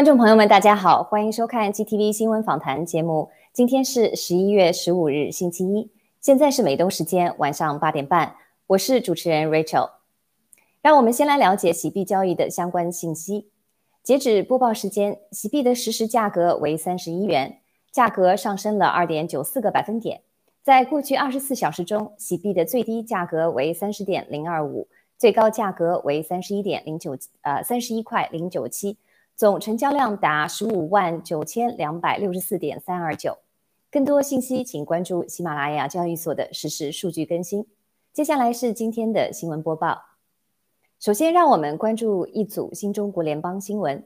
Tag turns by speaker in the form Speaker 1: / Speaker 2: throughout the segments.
Speaker 1: 观众朋友们，大家好，欢迎收看 GTV 新闻访谈节目。今天是十一月十五日，星期一，现在是美东时间晚上八点半。我是主持人 Rachel。让我们先来了解洗币交易的相关信息。截止播报时间，洗币的实时价格为三十一元，价格上升了二点九四个百分点。在过去二十四小时中，洗币的最低价格为三十点零二五，最高价格为三十一点零九呃三十一块零九七。总成交量达十五万九千两百六十四点三二九。更多信息，请关注喜马拉雅交易所的实时数据更新。接下来是今天的新闻播报。首先，让我们关注一组新中国联邦新闻。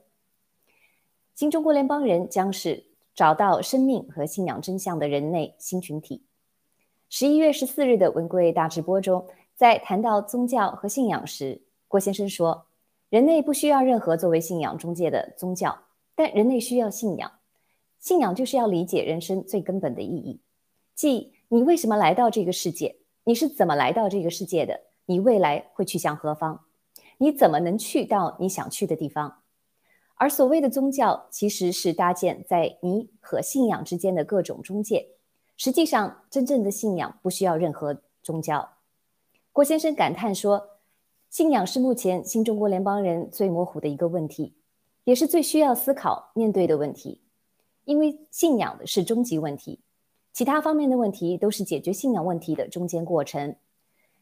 Speaker 1: 新中国联邦人将是找到生命和信仰真相的人类新群体。十一月十四日的文贵大直播中，在谈到宗教和信仰时，郭先生说。人类不需要任何作为信仰中介的宗教，但人类需要信仰。信仰就是要理解人生最根本的意义，即你为什么来到这个世界，你是怎么来到这个世界的，你未来会去向何方，你怎么能去到你想去的地方。而所谓的宗教，其实是搭建在你和信仰之间的各种中介。实际上，真正的信仰不需要任何宗教。郭先生感叹说。信仰是目前新中国联邦人最模糊的一个问题，也是最需要思考面对的问题。因为信仰是终极问题，其他方面的问题都是解决信仰问题的中间过程。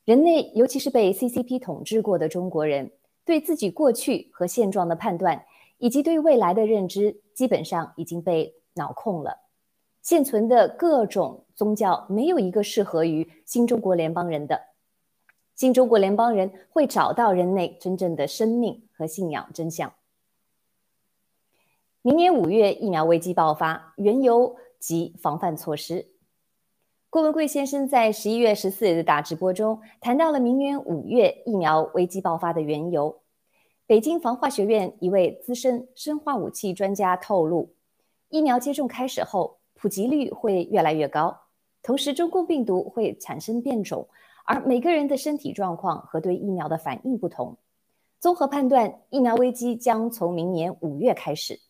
Speaker 1: 人类，尤其是被 CCP 统治过的中国人，对自己过去和现状的判断，以及对未来的认知，基本上已经被脑控了。现存的各种宗教，没有一个适合于新中国联邦人的。新中国联邦人会找到人类真正的生命和信仰真相。明年五月疫苗危机爆发，缘由及防范措施。郭文贵先生在十一月十四日的大直播中谈到了明年五月疫苗危机爆发的缘由。北京防化学院一位资深生化武器专家透露，疫苗接种开始后，普及率会越来越高，同时中共病毒会产生变种。而每个人的身体状况和对疫苗的反应不同，综合判断，疫苗危机将从明年五月开始。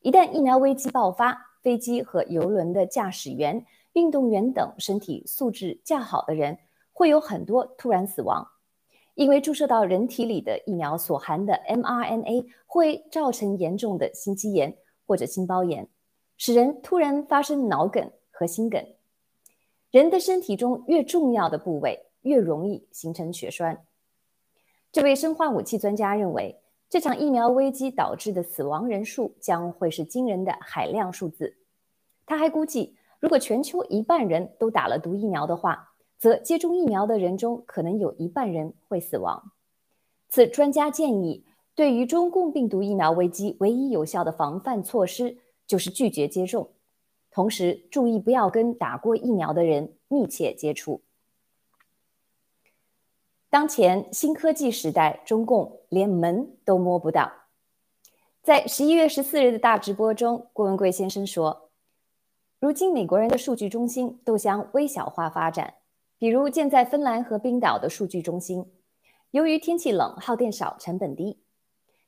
Speaker 1: 一旦疫苗危机爆发，飞机和游轮的驾驶员、运动员等身体素质较好的人会有很多突然死亡。因为注射到人体里的疫苗所含的 mRNA 会造成严重的心肌炎或者心包炎，使人突然发生脑梗和心梗。人的身体中越重要的部位，越容易形成血栓。这位生化武器专家认为，这场疫苗危机导致的死亡人数将会是惊人的海量数字。他还估计，如果全球一半人都打了毒疫苗的话，则接种疫苗的人中可能有一半人会死亡。此专家建议，对于中共病毒疫苗危机唯一有效的防范措施就是拒绝接种，同时注意不要跟打过疫苗的人密切接触。当前新科技时代，中共连门都摸不到。在十一月十四日的大直播中，郭文贵先生说：“如今美国人的数据中心都向微小化发展。”比如建在芬兰和冰岛的数据中心，由于天气冷、耗电少、成本低。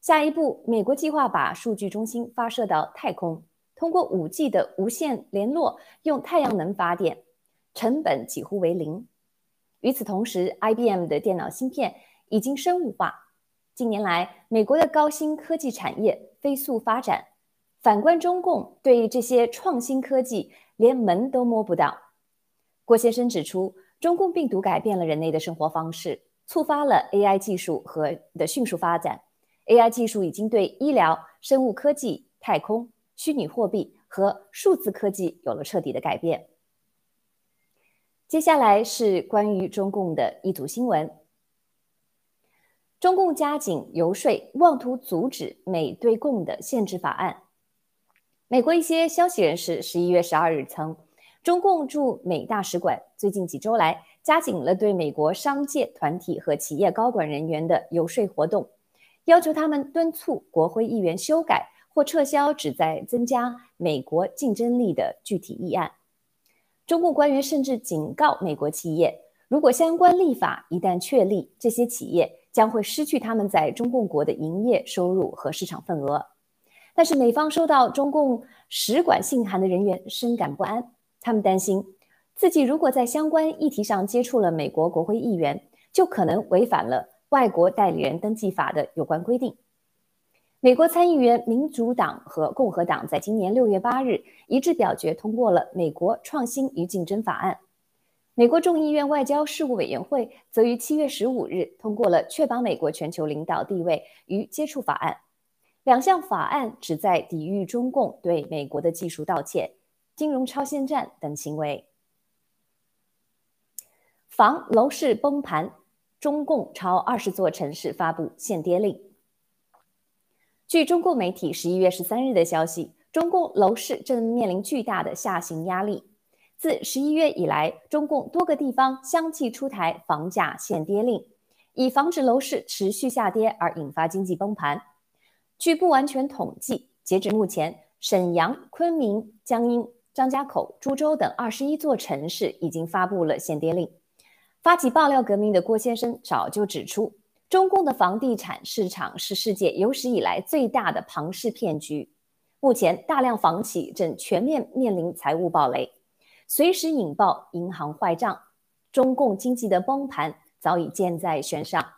Speaker 1: 下一步，美国计划把数据中心发射到太空，通过 5G 的无线联络，用太阳能发电，成本几乎为零。与此同时，IBM 的电脑芯片已经生物化。近年来，美国的高新科技产业飞速发展，反观中共，对这些创新科技连门都摸不到。郭先生指出。中共病毒改变了人类的生活方式，触发了 AI 技术和的迅速发展。AI 技术已经对医疗、生物科技、太空、虚拟货币和数字科技有了彻底的改变。接下来是关于中共的一组新闻：中共加紧游说，妄图阻止美对共的限制法案。美国一些消息人士十一月十二日称。中共驻美大使馆最近几周来加紧了对美国商界团体和企业高管人员的游说活动，要求他们敦促国会议员修改或撤销旨在增加美国竞争力的具体议案。中共官员甚至警告美国企业，如果相关立法一旦确立，这些企业将会失去他们在中共国的营业收入和市场份额。但是美方收到中共使馆信函的人员深感不安。他们担心，自己如果在相关议题上接触了美国国会议员，就可能违反了外国代理人登记法的有关规定。美国参议员民主党和共和党在今年六月八日一致表决通过了《美国创新与竞争法案》，美国众议院外交事务委员会则于七月十五日通过了《确保美国全球领导地位与接触法案》。两项法案旨在抵御中共对美国的技术盗窃。金融超限战等行为，防楼市崩盘，中共超二十座城市发布限跌令。据中共媒体十一月十三日的消息，中共楼市正面临巨大的下行压力。自十一月以来，中共多个地方相继出台房价限跌令，以防止楼市持续下跌而引发经济崩盘。据不完全统计，截至目前，沈阳、昆明、江阴。张家口、株洲等二十一座城市已经发布了限跌令。发起爆料革命的郭先生早就指出，中共的房地产市场是世界有史以来最大的庞氏骗局。目前，大量房企正全面面临财务暴雷，随时引爆银行坏账。中共经济的崩盘早已箭在弦上。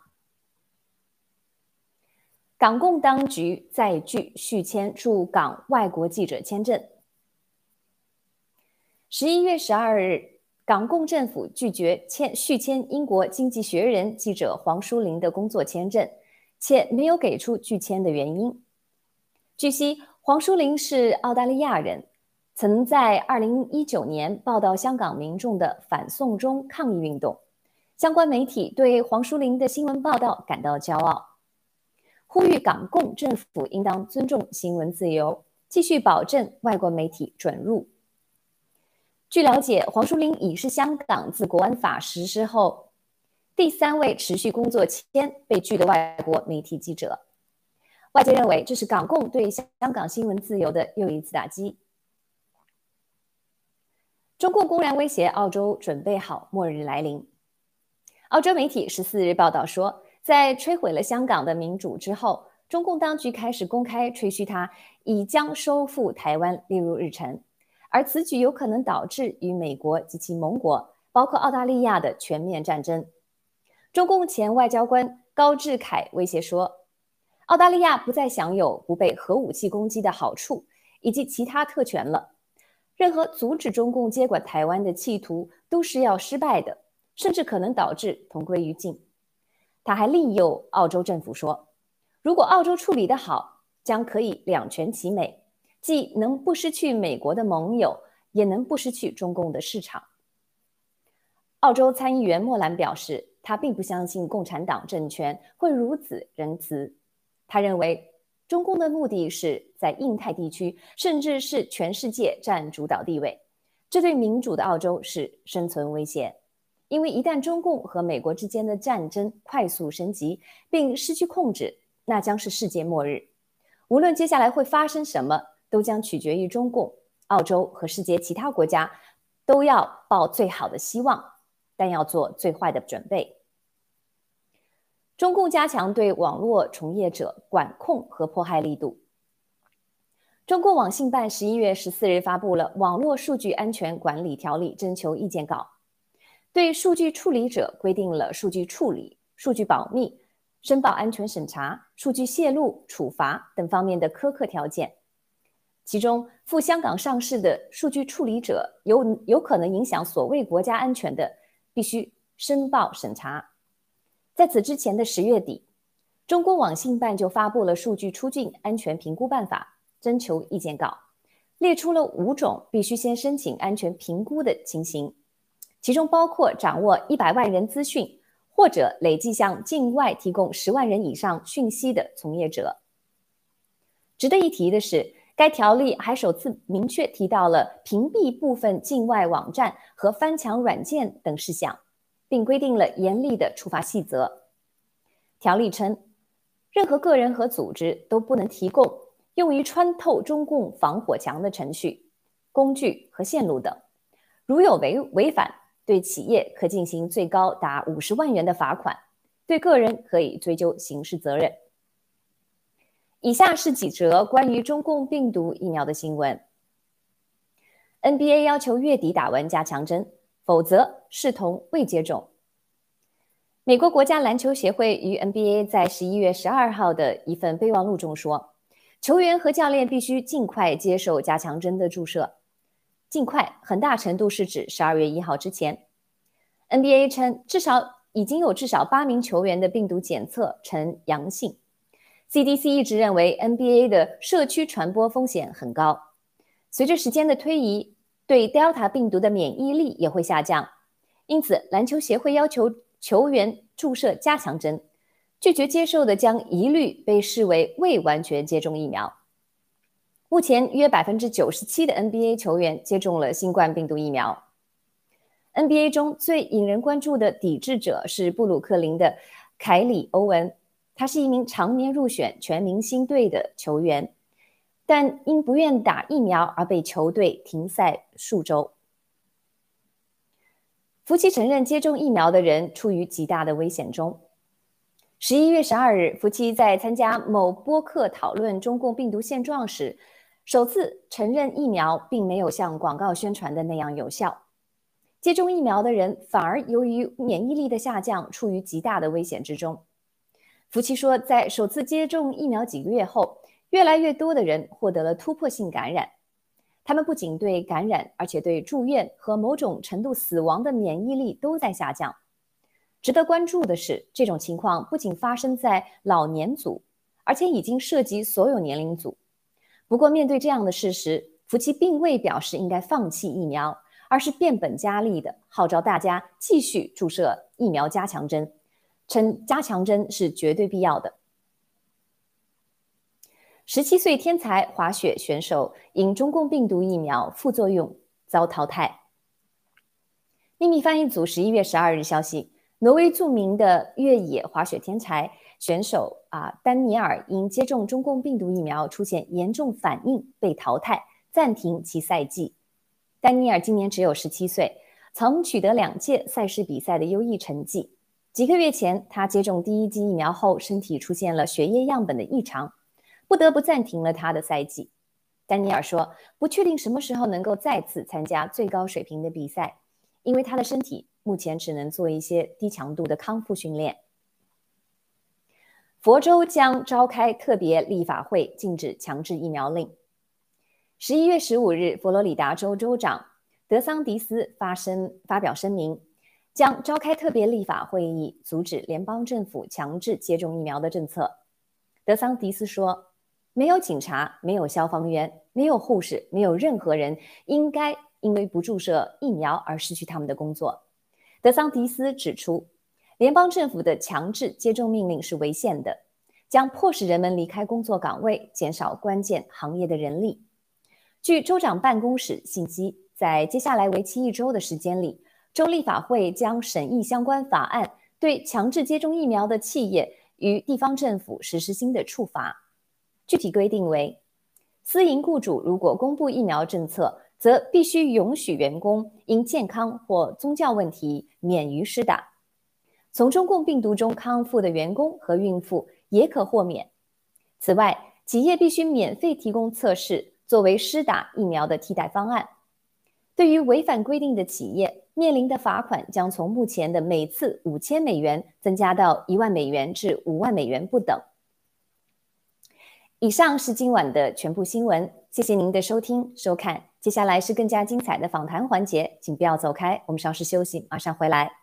Speaker 1: 港共当局再拒续签驻港外国记者签证。十一月十二日，港共政府拒绝签续签英国《经济学人》记者黄淑玲的工作签证，且没有给出拒签的原因。据悉，黄淑玲是澳大利亚人，曾在二零一九年报道香港民众的反送中抗议运动。相关媒体对黄淑玲的新闻报道感到骄傲，呼吁港共政府应当尊重新闻自由，继续保证外国媒体准入。据了解，黄淑玲已是香港自国安法实施后第三位持续工作签被拒的外国媒体记者。外界认为，这是港共对香港新闻自由的又一次打击。中共公然威胁澳洲，准备好末日来临。澳洲媒体十四日报道说，在摧毁了香港的民主之后，中共当局开始公开吹嘘，他已将收复台湾列入日程。而此举有可能导致与美国及其盟国，包括澳大利亚的全面战争。中共前外交官高志凯威胁说，澳大利亚不再享有不被核武器攻击的好处以及其他特权了。任何阻止中共接管台湾的企图都是要失败的，甚至可能导致同归于尽。他还利诱澳洲政府说，如果澳洲处理得好，将可以两全其美，既能不失去美国的盟友，也能不失去中共的市场。澳洲参议员莫兰表示，他并不相信共产党政权会如此仁慈。他认为，中共的目的是在印太地区，甚至是全世界占主导地位，这对民主的澳洲是生存威胁。因为一旦中共和美国之间的战争快速升级并失去控制，那将是世界末日。无论接下来会发生什么，都将取决于中共。澳洲和世界其他国家都要抱最好的希望，但要做最坏的准备。中共加强对网络从业者管控和迫害力度。中共网信办十一月十四日发布了《网络数据安全管理条例》征求意见稿。对数据处理者规定了数据处理、数据保密、申报安全审查、数据泄露、处罚等方面的苛刻条件。其中，赴香港上市的数据处理者有有可能影响所谓国家安全的，必须申报审查。在此之前的十月底，中国网信办就发布了《数据出境安全评估办法》征求意见稿，列出了五种必须先申请安全评估的情形。其中包括掌握一百万人资讯，或者累计向境外提供十万人以上讯息的从业者。值得一提的是，该条例还首次明确提到了屏蔽部分境外网站和翻墙软件等事项，并规定了严厉的处罚细则。条例称，任何个人和组织都不能提供用于穿透中共防火墙的程序、工具和线路等，如有违违反。对企业可进行最高达五十万元的罚款，对个人可以追究刑事责任。以下是几则关于中共病毒疫苗的新闻：NBA 要求月底打完加强针，否则视同未接种。美国国家篮球协会与 NBA 在十一月十二号的一份备忘录中说，球员和教练必须尽快接受加强针的注射。尽快，很大程度是指十二月一号之前。NBA 称，至少已经有至少八名球员的病毒检测呈阳性。CDC 一直认为 NBA 的社区传播风险很高。随着时间的推移，对 Delta 病毒的免疫力也会下降。因此，篮球协会要求球员注射加强针，拒绝接受的将一律被视为未完全接种疫苗。目前，约百分之九十七的 NBA 球员接种了新冠病毒疫苗。NBA 中最引人关注的抵制者是布鲁克林的凯里·欧文，他是一名常年入选全明星队的球员，但因不愿打疫苗而被球队停赛数周。夫妻承认接种疫苗的人处于极大的危险中。十一月十二日，夫妻在参加某播客讨论中共病毒现状时。首次承认疫苗并没有像广告宣传的那样有效，接种疫苗的人反而由于免疫力的下降处于极大的危险之中。夫妻说，在首次接种疫苗几个月后，越来越多的人获得了突破性感染，他们不仅对感染，而且对住院和某种程度死亡的免疫力都在下降。值得关注的是，这种情况不仅发生在老年组，而且已经涉及所有年龄组。不过，面对这样的事实，夫妻并未表示应该放弃疫苗，而是变本加厉地号召大家继续注射疫苗加强针，称加强针是绝对必要的。十七岁天才滑雪选手因中共病毒疫苗副作用遭淘汰。秘密翻译组十一月十二日消息，挪威著名的越野滑雪天才。选手啊，丹尼尔因接种中共病毒疫苗出现严重反应被淘汰，暂停其赛季。丹尼尔今年只有十七岁，曾取得两届赛事比赛的优异成绩。几个月前，他接种第一剂疫苗后，身体出现了血液样本的异常，不得不暂停了他的赛季。丹尼尔说：“不确定什么时候能够再次参加最高水平的比赛，因为他的身体目前只能做一些低强度的康复训练。佛州将召开特别立法会，禁止强制疫苗令。十一月十五日，佛罗里达州州长德桑迪斯发声发表声明，将召开特别立法会议，阻止联邦政府强制接种疫苗的政策。德桑迪斯说：“没有警察，没有消防员，没有护士，没有任何人应该因为不注射疫苗而失去他们的工作。”德桑迪斯指出。联邦政府的强制接种命令是违宪的，将迫使人们离开工作岗位，减少关键行业的人力。据州长办公室信息，在接下来为期一周的时间里，州立法会将审议相关法案，对强制接种疫苗的企业与地方政府实施新的处罚。具体规定为：私营雇主如果公布疫苗政策，则必须允许员工因健康或宗教问题免于施打。从中共病毒中康复的员工和孕妇也可豁免。此外，企业必须免费提供测试作为施打疫苗的替代方案。对于违反规定的企业，面临的罚款将从目前的每次五千美元增加到一万美元至五万美元不等。以上是今晚的全部新闻，谢谢您的收听收看。接下来是更加精彩的访谈环节，请不要走开，我们稍事休息，马上回来。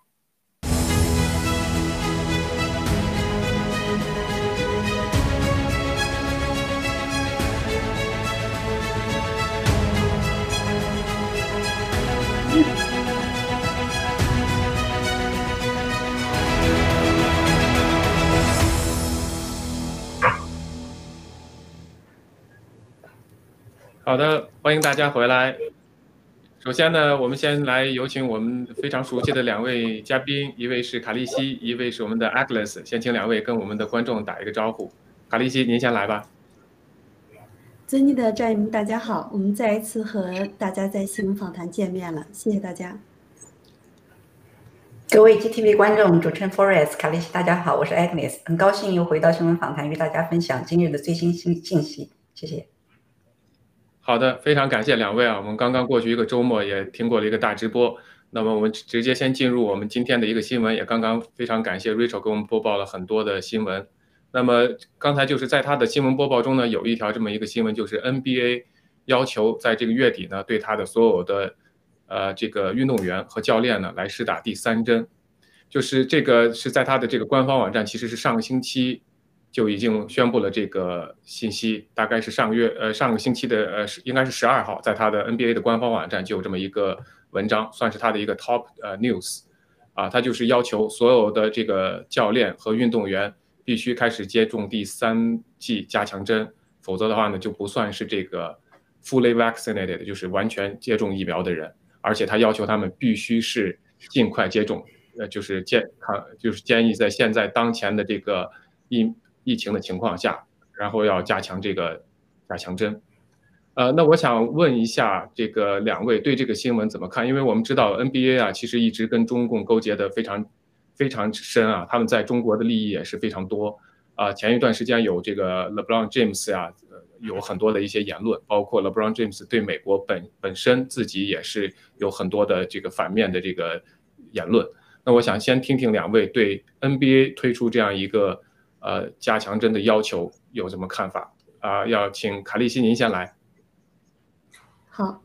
Speaker 2: 好的，欢迎大家回来。首先呢，我们先来有请我们非常熟悉的两位嘉宾，一位是卡利西，一位是我们的 Agnes。先请两位跟我们的观众打一个招呼。卡利西，您先来吧。
Speaker 3: 尊敬的战友们，大家好，我们再一次和大家在新闻访谈见面了，谢谢大家。
Speaker 4: 各位 GTV 观众，主持人 Forest 卡利西，大家好，我是 Agnes，很高兴又回到新闻访谈，与大家分享今日的最新信信息，谢谢。
Speaker 2: 好的，非常感谢两位啊！我们刚刚过去一个周末，也听过了一个大直播。那么我们直接先进入我们今天的一个新闻，也刚刚非常感谢 Rachel 给我们播报了很多的新闻。那么刚才就是在他的新闻播报中呢，有一条这么一个新闻，就是 NBA 要求在这个月底呢，对他的所有的呃这个运动员和教练呢来施打第三针，就是这个是在他的这个官方网站，其实是上个星期。就已经宣布了这个信息，大概是上个月，呃，上个星期的，呃，应该是十二号，在他的 NBA 的官方网站就有这么一个文章，算是他的一个 top 呃 news，啊，他就是要求所有的这个教练和运动员必须开始接种第三剂加强针，否则的话呢就不算是这个 fully vaccinated，就是完全接种疫苗的人，而且他要求他们必须是尽快接种，呃，就是建康就是建议在现在当前的这个疫。疫情的情况下，然后要加强这个加强针，呃，那我想问一下这个两位对这个新闻怎么看？因为我们知道 NBA 啊，其实一直跟中共勾结的非常非常深啊，他们在中国的利益也是非常多啊。前一段时间有这个 LeBron James 啊，有很多的一些言论，包括 LeBron James 对美国本本身自己也是有很多的这个反面的这个言论。那我想先听听两位对 NBA 推出这样一个。呃，加强针的要求有什么看法啊？要请卡利西您先来。
Speaker 3: 好，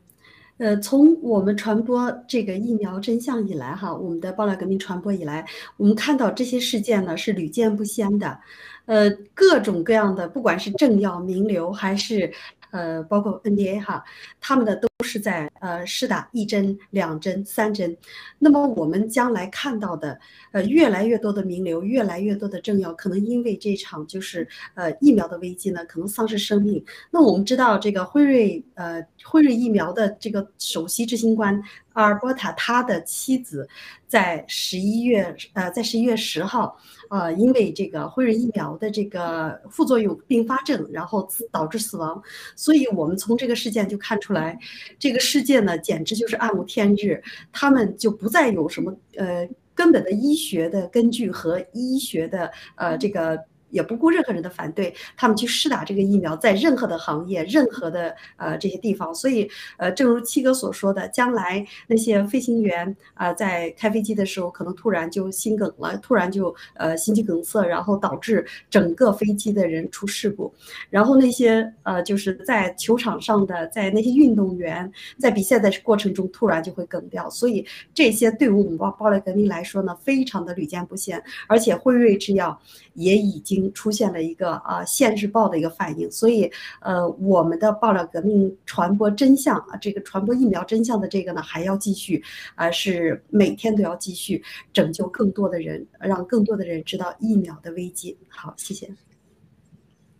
Speaker 3: 呃，从我们传播这个疫苗真相以来，哈，我们的爆料革命传播以来，我们看到这些事件呢是屡见不鲜的，呃，各种各样的，不管是政要名流还是。呃，包括 NDA 哈，他们的都是在呃试打一针、两针、三针。那么我们将来看到的，呃，越来越多的名流，越来越多的政要，可能因为这场就是呃疫苗的危机呢，可能丧失生命。那我们知道，这个辉瑞呃辉瑞疫苗的这个首席执行官阿尔伯塔，他的妻子在十一月呃在十一月十号。呃，因为这个辉瑞疫苗的这个副作用并发症，然后导致死亡，所以我们从这个事件就看出来，这个世界呢简直就是暗无天日，他们就不再有什么呃根本的医学的根据和医学的呃这个也不顾任何人的反对，他们去试打这个疫苗，在任何的行业、任何的呃这些地方。所以，呃，正如七哥所说的，将来那些飞行员啊，在开飞机的时候，可能突然就心梗了，突然就呃心肌梗塞，然后导致整个飞机的人出事故。然后那些呃就是在球场上的，在那些运动员在比赛的过程中突然就会梗掉。所以这些对于我们包包莱革命来说呢，非常的屡见不鲜。而且辉瑞制药也已经出现了一个啊限制报的一个反应。所以呃我们的爆料革命传播真相啊，这个传播疫苗真相的这个呢还要继续啊，是每天都要继续拯救更多的人，让更多的人知道疫苗的危机。好，谢谢。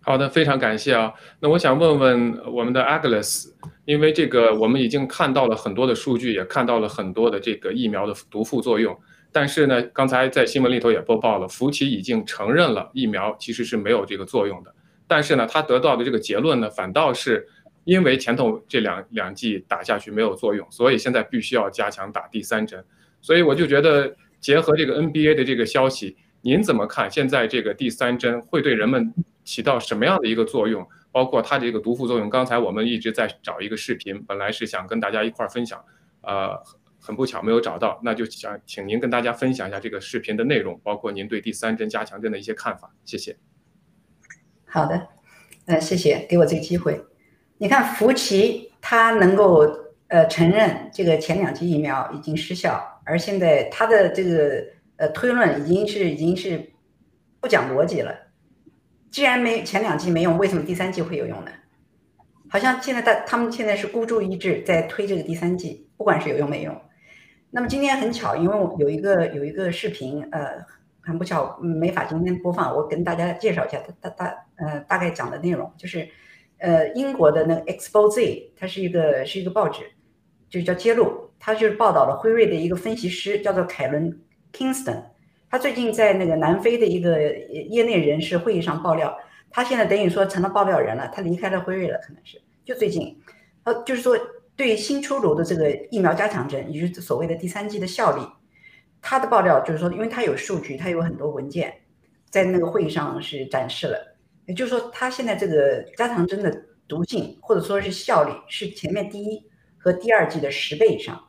Speaker 2: 好的，非常感谢啊。那我想问问我们的 Agnes，因为这个我们已经看到了很多的数据，也看到了很多的这个疫苗的毒副作用。但是呢，刚才在新闻里头也播报了，福奇已经承认了疫苗其实是没有这个作用的。但是呢，他得到的这个结论呢，反倒是因为前头这两两剂打下去没有作用，所以现在必须要加强打第三针。所以我就觉得，结合这个 NBA 的这个消息，您怎么看？现在这个第三针会对人们？起到什么样的一个作用？包括它这个毒副作用。刚才我们一直在找一个视频，本来是想跟大家一块儿分享，呃，很不巧没有找到，那就想请您跟大家分享一下这个视频的内容，包括您对第三针加强针的一些看法。谢谢。
Speaker 4: 好的，呃，谢谢给我这个机会。你看福奇他能够呃承认这个前两剂疫苗已经失效，而现在他的这个呃推论已经是已经是不讲逻辑了。既然没前两季没用，为什么第三季会有用呢？好像现在大他们现在是孤注一掷在推这个第三季，不管是有用没用。那么今天很巧，因为我有一个有一个视频，呃，很不巧没法今天播放，我跟大家介绍一下，大大呃大概讲的内容。就是，呃，英国的那个 Expose，它是一个是一个报纸，就叫揭露，它就是报道了辉瑞的一个分析师叫做凯伦 Kingston。他最近在那个南非的一个业内人士会议上爆料，他现在等于说成了爆料人了，他离开了辉瑞了，可能是就最近，呃，就是说对新出炉的这个疫苗加强针，也就是所谓的第三剂的效力，他的爆料就是说，因为他有数据，他有很多文件，在那个会议上是展示了，也就是说，他现在这个加强针的毒性或者说是效力是前面第一和第二剂的十倍以上。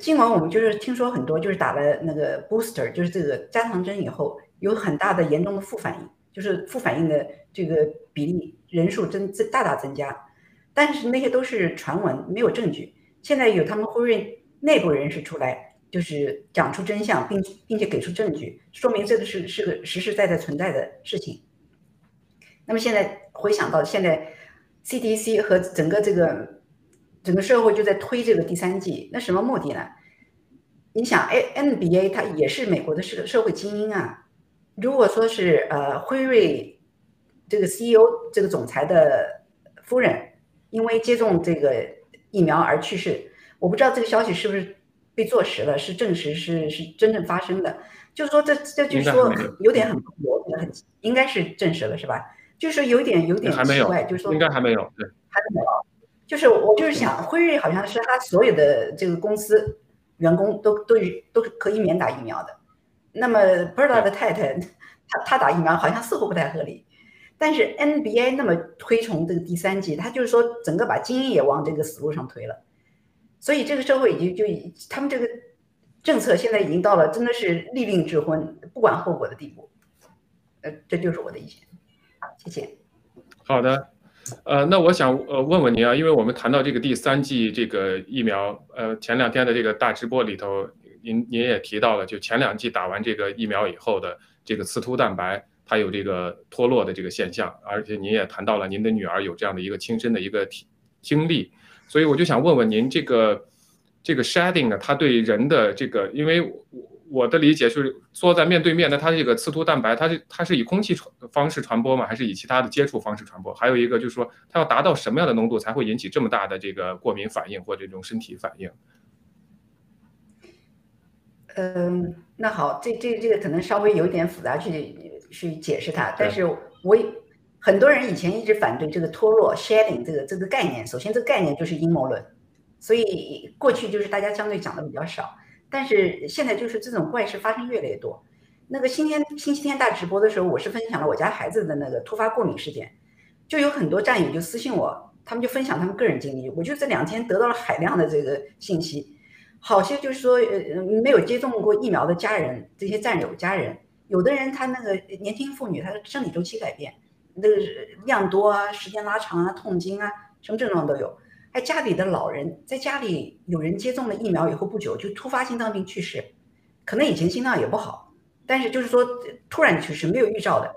Speaker 4: 今晚我们就是听说很多，就是打了那个 booster，就是这个加强针以后，有很大的严重的副反应，就是副反应的这个比例人数增大大增加，但是那些都是传闻，没有证据。现在有他们辉瑞内部人士出来，就是讲出真相，并并且给出证据，说明这个是是个实实在在存在的事情。那么现在回想到现在 CDC 和整个这个。整个社会就在推这个第三季，那什么目的呢？你想，A N B A 它也是美国的社社会精英啊。如果说是呃辉瑞这个 C E O 这个总裁的夫人因为接种这个疫苗而去世，我不知道这个消息是不是被坐实了，是证实是是真正发生的。就是说这这就是说有点很模糊，很应该是证实了是吧？就是有点有点奇怪，就是说
Speaker 2: 应该还没有，对，
Speaker 4: 还没有。就是我就是想，辉瑞好像是他所有的这个公司员工都都都可以免打疫苗的。那么 Bird 的太太，他他打疫苗好像似乎不太合理。但是 NBA 那么推崇这个第三季，他就是说整个把精英也往这个死路上推了。所以这个社会已经就他们这个政策现在已经到了真的是立令智昏，不管后果的地步。呃，这就是我的意见。谢谢。
Speaker 2: 好的。呃，那我想呃问问您啊，因为我们谈到这个第三季这个疫苗，呃，前两天的这个大直播里头，您您也提到了，就前两季打完这个疫苗以后的这个刺突蛋白，它有这个脱落的这个现象，而且您也谈到了您的女儿有这样的一个亲身的一个体经历，所以我就想问问您，这个这个 shedding 呢，它对人的这个，因为我。我的理解是，坐在面对面的，它这个刺突蛋白，它是它是以空气传方式传播吗？还是以其他的接触方式传播？还有一个就是说，它要达到什么样的浓度才会引起这么大的这个过敏反应或这种身体反应？
Speaker 4: 嗯，那好，这这这个可能稍微有点复杂去去解释它，但是我很多人以前一直反对这个脱落 shedding 这个这个概念。首先，这个概念就是阴谋论，所以过去就是大家相对讲的比较少。但是现在就是这种怪事发生越来越多，那个星天星期天大直播的时候，我是分享了我家孩子的那个突发过敏事件，就有很多战友就私信我，他们就分享他们个人经历。我就这两天得到了海量的这个信息，好些就是说呃没有接种过疫苗的家人，这些战友家人，有的人他那个年轻妇女，她的生理周期改变，那个量多啊，时间拉长啊，痛经啊，什么症状都有。还家里的老人在家里有人接种了疫苗以后不久就突发心脏病去世，可能以前心脏也不好，但是就是说突然去世没有预兆的。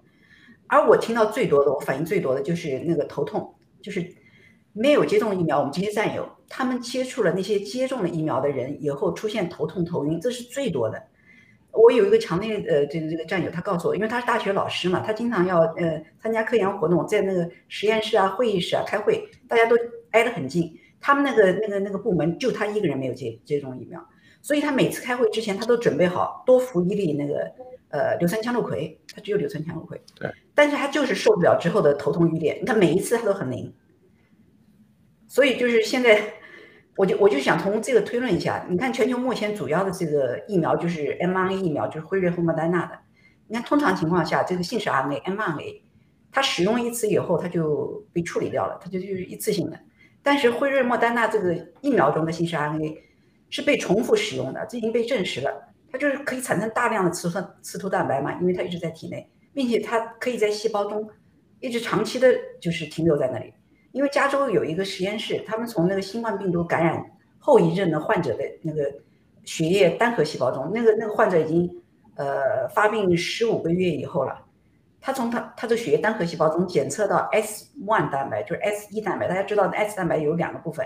Speaker 4: 而我听到最多的，我反应最多的就是那个头痛，就是没有接种疫苗，我们这些战友他们接触了那些接种了疫苗的人以后出现头痛头晕，这是最多的。我有一个强烈呃这个这个战友，他告诉我，因为他是大学老师嘛，他经常要呃参加科研活动，在那个实验室啊、会议室啊开会，大家都。挨得很近，他们那个那个那个部门就他一个人没有接接种疫苗，所以他每次开会之前他都准备好多服一粒那个呃硫酸羟氯喹，他只有硫酸羟氯喹，
Speaker 2: 对，
Speaker 4: 但是他就是受不了之后的头痛欲裂，你看每一次他都很灵，所以就是现在我就我就想从这个推论一下，你看全球目前主要的这个疫苗就是 mRNA 疫苗，就是辉瑞和莫德纳的，你看通常情况下这个信使 RNA mRNA，它使用一次以后它就被处理掉了，它就就是一次性的。但是辉瑞、莫丹娜这个疫苗中的信使 RNA 是被重复使用的，这已经被证实了。它就是可以产生大量的刺突刺突蛋白嘛，因为它一直在体内，并且它可以在细胞中一直长期的，就是停留在那里。因为加州有一个实验室，他们从那个新冠病毒感染后遗症的患者的那个血液单核细胞中，那个那个患者已经呃发病十五个月以后了。他从他他的血液单核细胞中检测到 S one 蛋白，就是 S 一蛋白。大家知道 S 蛋白有两个部分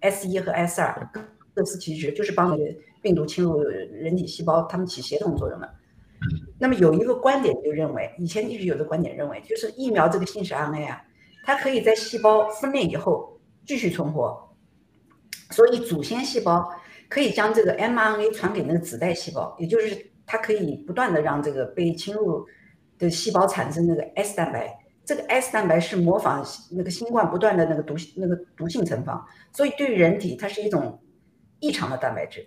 Speaker 4: ，S 一和 S 二各司其职，就是帮那个病毒侵入人体细胞，它们起协同作用的。那么有一个观点就认为，以前一直有的观点认为，就是疫苗这个信使 RNA 啊，它可以在细胞分裂以后继续存活，所以祖先细胞可以将这个 mRNA 传给那个子代细胞，也就是它可以不断的让这个被侵入。的细胞产生那个 S 蛋白，这个 S 蛋白是模仿那个新冠不断的那个毒那个毒性成分，所以对于人体它是一种异常的蛋白质。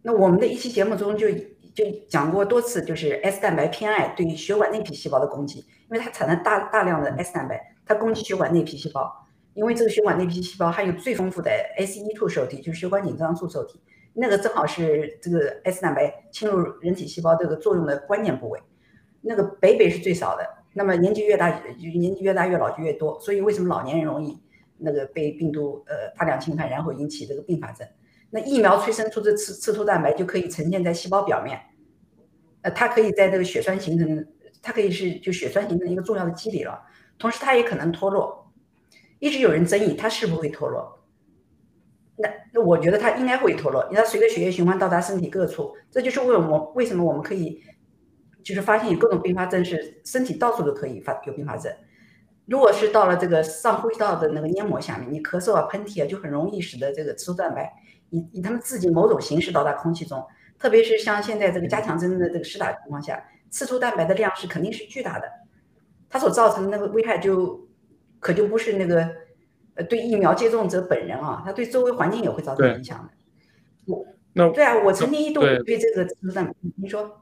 Speaker 4: 那我们的一期节目中就就讲过多次，就是 S 蛋白偏爱对血管内皮细胞的攻击，因为它产生大大量的 S 蛋白，它攻击血管内皮细胞，因为这个血管内皮细胞含有最丰富的 SE2 受体，就是血管紧张素受体，那个正好是这个 S 蛋白侵入人体细胞这个作用的关键部位。那个北北是最少的，那么年纪越大，年纪越大越老就越多，所以为什么老年人容易那个被病毒呃大量侵犯，然后引起这个并发症？那疫苗催生出的刺刺突蛋白就可以呈现在细胞表面，呃，它可以在这个血栓形成，它可以是就血栓形成一个重要的机理了，同时它也可能脱落，一直有人争议它是不会脱落，那那我觉得它应该会脱落，因为它随着血液循环到达身体各处，这就是为我为什么我们可以。就是发现有各种并发症，是身体到处都可以发有并发症。如果是到了这个上呼吸道的那个黏膜下面，你咳嗽啊、喷嚏啊，就很容易使得这个刺突蛋白以以他们自己某种形式到达空气中。特别是像现在这个加强针的这个施打情况下，刺突蛋白的量是肯定是巨大的，它所造成的那个危害就可就不是那个呃对疫苗接种者本人啊，它对周围环境也会造成影响的。我
Speaker 2: 那
Speaker 4: 对啊，我曾经一度对这个刺突蛋白，你说。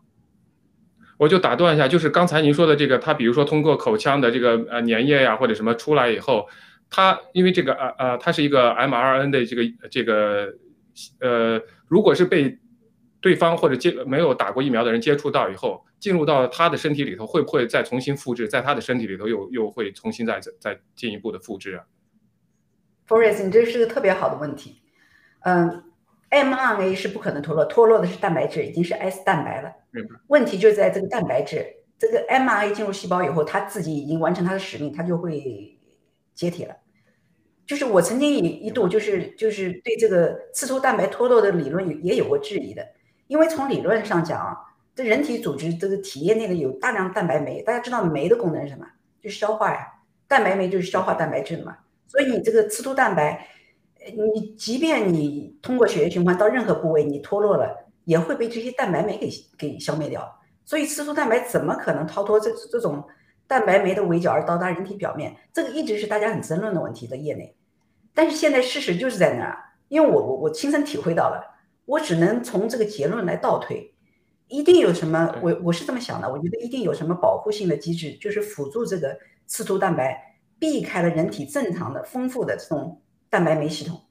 Speaker 2: 我就打断一下，就是刚才您说的这个，它比如说通过口腔的这个呃粘液呀或者什么出来以后，它因为这个呃呃它是一个 mRNA 的这个这个呃，如果是被对方或者接没有打过疫苗的人接触到以后，进入到他的身体里头，会不会再重新复制，在他的身体里头又又会重新再再进一步的复制啊
Speaker 4: ？Forest，你这是个特别好的问题，嗯。mRNA 是不可能脱落，脱落的是蛋白质，已经是 S 蛋白了。问题就在这个蛋白质，这个 mRNA 进入细胞以后，它自己已经完成它的使命，它就会解体了。就是我曾经一一度就是就是对这个刺突蛋白脱落的理论也有过质疑的，因为从理论上讲，人体组织这个体液内的有大量蛋白酶，大家知道酶的功能是什么？就是消化呀，蛋白酶就是消化蛋白质的嘛。所以你这个刺突蛋白。你即便你通过血液循环到任何部位，你脱落了，也会被这些蛋白酶给给消灭掉。所以刺突蛋白怎么可能逃脱这这种蛋白酶的围剿而到达人体表面？这个一直是大家很争论的问题，在业内。但是现在事实就是在那儿，因为我我我亲身体会到了，我只能从这个结论来倒推。一定有什么，我我是这么想的，我觉得一定有什么保护性的机制，就是辅助这个刺突蛋白避开了人体正常的丰富的这种蛋白酶系统。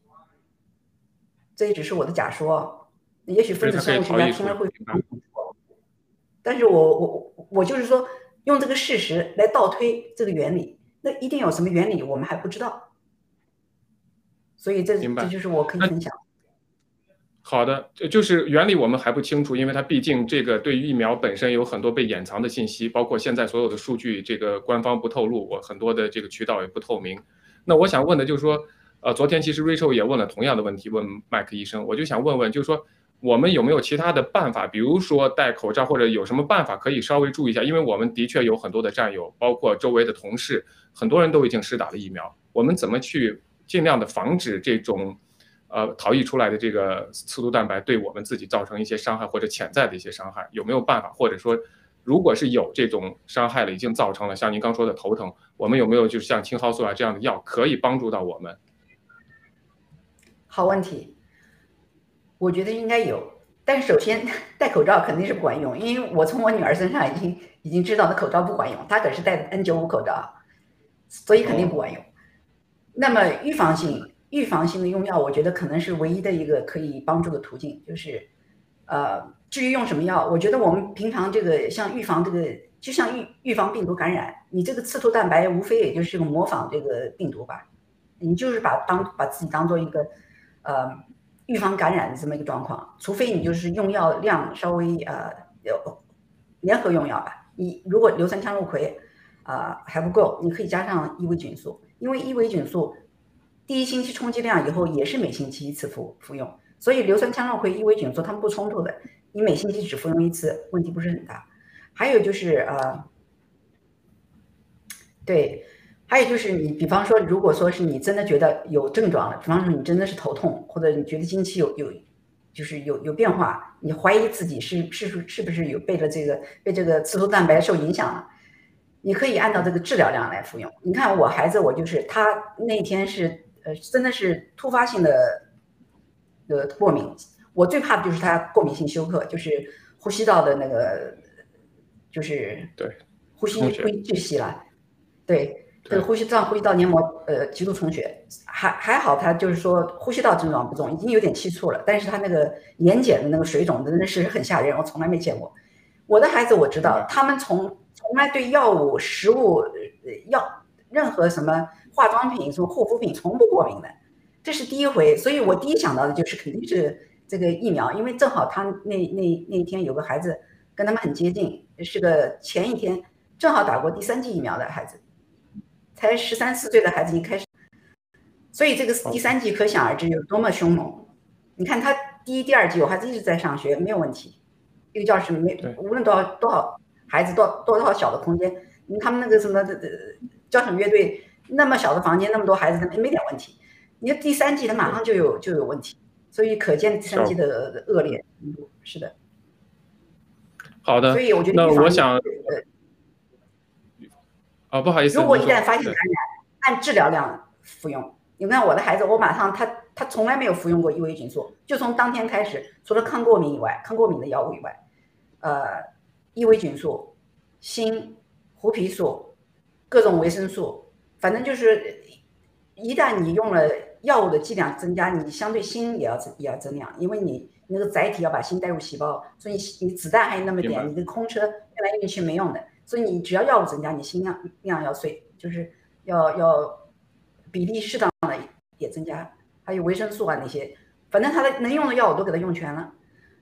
Speaker 4: 这也只是我的假说，也许分子生物学家听了会，但是我我我就是说用这个事实来倒推这个原理，那一定有什么原理我们还不知道，所以这这就是我可以分享。
Speaker 2: 好的，就是原理我们还不清楚，因为它毕竟这个对于疫苗本身有很多被掩藏的信息，包括现在所有的数据，这个官方不透露，我很多的这个渠道也不透明。那我想问的就是说。呃，昨天其实 Rachel 也问了同样的问题，问麦克医生，我就想问问，就是说我们有没有其他的办法，比如说戴口罩，或者有什么办法可以稍微注意一下？因为我们的确有很多的战友，包括周围的同事，很多人都已经施打了疫苗。我们怎么去尽量的防止这种呃逃逸出来的这个刺突蛋白对我们自己造成一些伤害或者潜在的一些伤害？有没有办法？或者说，如果是有这种伤害了，已经造成了像您刚说的头疼，我们有没有就是像青蒿素啊这样的药可以帮助到我们？
Speaker 4: 好问题，我觉得应该有，但是首先 戴口罩肯定是不管用，因为我从我女儿身上已经已经知道那口罩不管用，她可是戴 N 九五口罩，所以肯定不管用。那么预防性预防性的用药，我觉得可能是唯一的一个可以帮助的途径，就是呃，至于用什么药，我觉得我们平常这个像预防这个，就像预预防病毒感染，你这个刺突蛋白无非也就是个模仿这个病毒吧，你就是把当把自己当做一个。呃，预防感染的这么一个状况，除非你就是用药量稍微呃有联合用药吧。你如果硫酸羟氯喹啊还不够，你可以加上伊维菌素，因为伊维菌素第一星期充剂量以后也是每星期一次服服用，所以硫酸羟氯喹、异维菌素它们不冲突的，你每星期只服用一次，问题不是很大。还有就是呃，对。还有就是，你比方说，如果说是你真的觉得有症状了，比方说你真的是头痛，或者你觉得经期有有，就是有有变化，你怀疑自己是是不是不是有被了这个被这个刺突蛋白受影响了，你可以按照这个治疗量来服用。你看我孩子，我就是他那天是呃真的是突发性的呃过敏，我最怕的就是他过敏性休克，就是呼吸道的那个就是
Speaker 2: 对
Speaker 4: 呼吸会窒息了，对。这个呼吸道呼吸道黏膜呃极度充血，还还好，他就是说呼吸道症状不重，已经有点气促了，但是他那个眼睑的那个水肿真的是很吓人，我从来没见过。我的孩子我知道，他们从从来对药物、食物、药任何什么化妆品、什么护肤品从不过敏的，这是第一回，所以我第一想到的就是肯定是这个疫苗，因为正好他那那那一天有个孩子跟他们很接近，是个前一天正好打过第三剂疫苗的孩子。才十三四岁的孩子一开始，所以这个第三季可想而知有多么凶猛。你看他第一、第二季，我孩子一直在上学，没有问题。一个教室没无论多少多少孩子，多多少小的空间，他们那个什么的交响乐队那么小的房间，那么多孩子，他没点问题。你看第三季他马上就有就有问题，所以可见第三季的恶劣程度。是的。
Speaker 2: 好的。
Speaker 4: 所以我觉得
Speaker 2: 那我想。哦，不好意思。
Speaker 4: 如果一旦发现感染，按治疗量服用。你看我的孩子，我马上他他从来没有服用过伊维菌素，就从当天开始，除了抗过敏以外，抗过敏的药物以外，呃，伊维菌素、锌、胡皮素、各种维生素，反正就是一旦你用了药物的剂量增加，你相对锌也要也要增量，因为你那个载体要把锌带入细胞，所以你子弹还有那么点，你的空车运来运去没用的。所以你只要药物增加，你锌量量要碎，就是要要比例适当的也增加，还有维生素啊那些，反正他的能用的药我都给他用全了。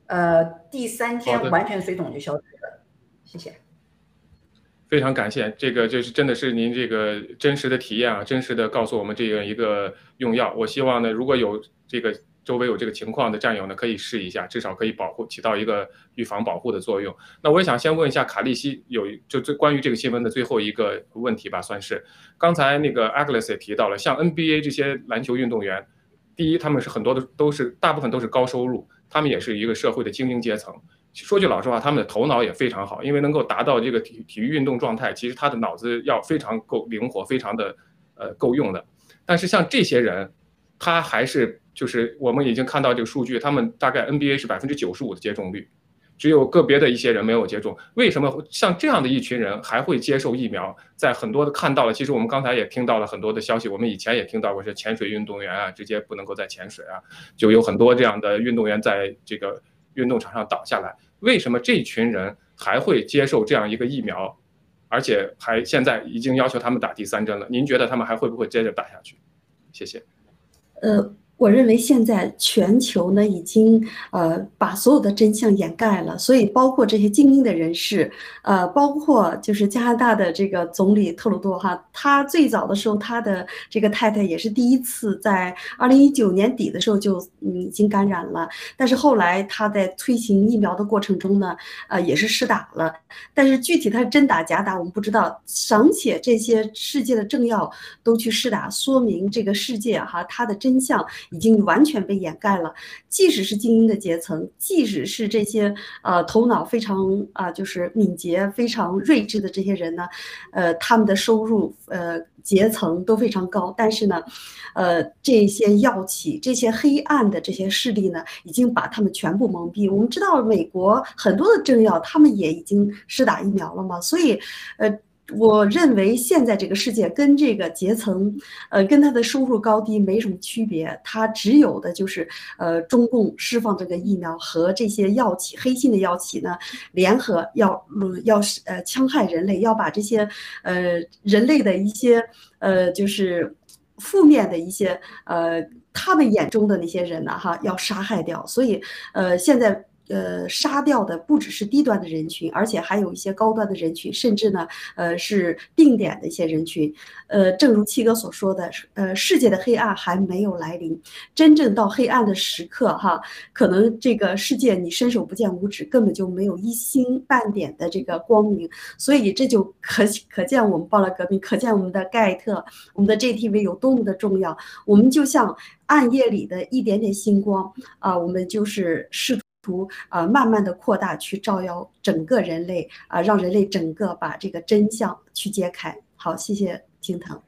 Speaker 4: 呃，第三天完全水肿就消失了，谢谢。
Speaker 2: 非常感谢，这个就是真的是您这个真实的体验啊，真实的告诉我们这样一个用药。我希望呢，如果有这个。周围有这个情况的战友呢，可以试一下，至少可以保护，起到一个预防保护的作用。那我也想先问一下卡利西，有就最关于这个新闻的最后一个问题吧，算是刚才那个 Agnes 也提到了，像 NBA 这些篮球运动员，第一他们是很多的都是大部分都是高收入，他们也是一个社会的精英阶层。说句老实话，他们的头脑也非常好，因为能够达到这个体体育运动状态，其实他的脑子要非常够灵活，非常的呃够用的。但是像这些人，他还是。就是我们已经看到这个数据，他们大概 NBA 是百分之九十五的接种率，只有个别的一些人没有接种。为什么像这样的一群人还会接受疫苗？在很多的看到了，其实我们刚才也听到了很多的消息，我们以前也听到过是潜水运动员啊，直接不能够再潜水啊，就有很多这样的运动员在这个运动场上倒下来。为什么这群人还会接受这样一个疫苗，而且还现在已经要求他们打第三针了？您觉得他们还会不会接着打下去？谢谢。
Speaker 3: 呃。我认为现在全球呢已经呃把所有的真相掩盖了，所以包括这些精英的人士，呃，包括就是加拿大的这个总理特鲁多哈，他最早的时候他的这个太太也是第一次在二零一九年底的时候就嗯已经感染了，但是后来他在推行疫苗的过程中呢，呃也是试打了，但是具体他是真打假打我们不知道，尚且这些世界的政要都去试打，说明这个世界哈它的真相。已经完全被掩盖了。即使是精英的阶层，即使是这些呃头脑非常啊就是敏捷、非常睿智的这些人呢，呃他们的收入呃阶层都非常高，但是呢，呃这些药企、这些黑暗的这些势力呢，已经把他们全部蒙蔽。我们知道美国很多的政要，他们也已经施打疫苗了嘛，所以呃。我认为现在这个世界跟这个阶层，呃，跟他的收入高低没什么区别，他只有的就是，呃，中共释放这个疫苗和这些药企、黑心的药企呢联合要，要呃戕害人类，要把这些呃人类的一些呃就是负面的一些呃他们眼中的那些人呢哈要杀害掉，所以呃现在。呃，杀掉的不只是低端的人群，而且还有一些高端的人群，甚至呢，呃，是定点的一些人群。呃，正如七哥所说的，呃，世界的黑暗还没有来临，真正到黑暗的时刻，哈，可能这个世界你伸手不见五指，根本就没有一星半点的这个光明。所以这就可可见我们报了革命，可见我们的盖特，我们的 GTV 有多么的重要。我们就像暗夜里的一点点星光啊，我们就是试图。图啊，慢慢的扩大，去照耀整个人类啊，让人类整个把这个真相去揭开。好，谢谢金腾。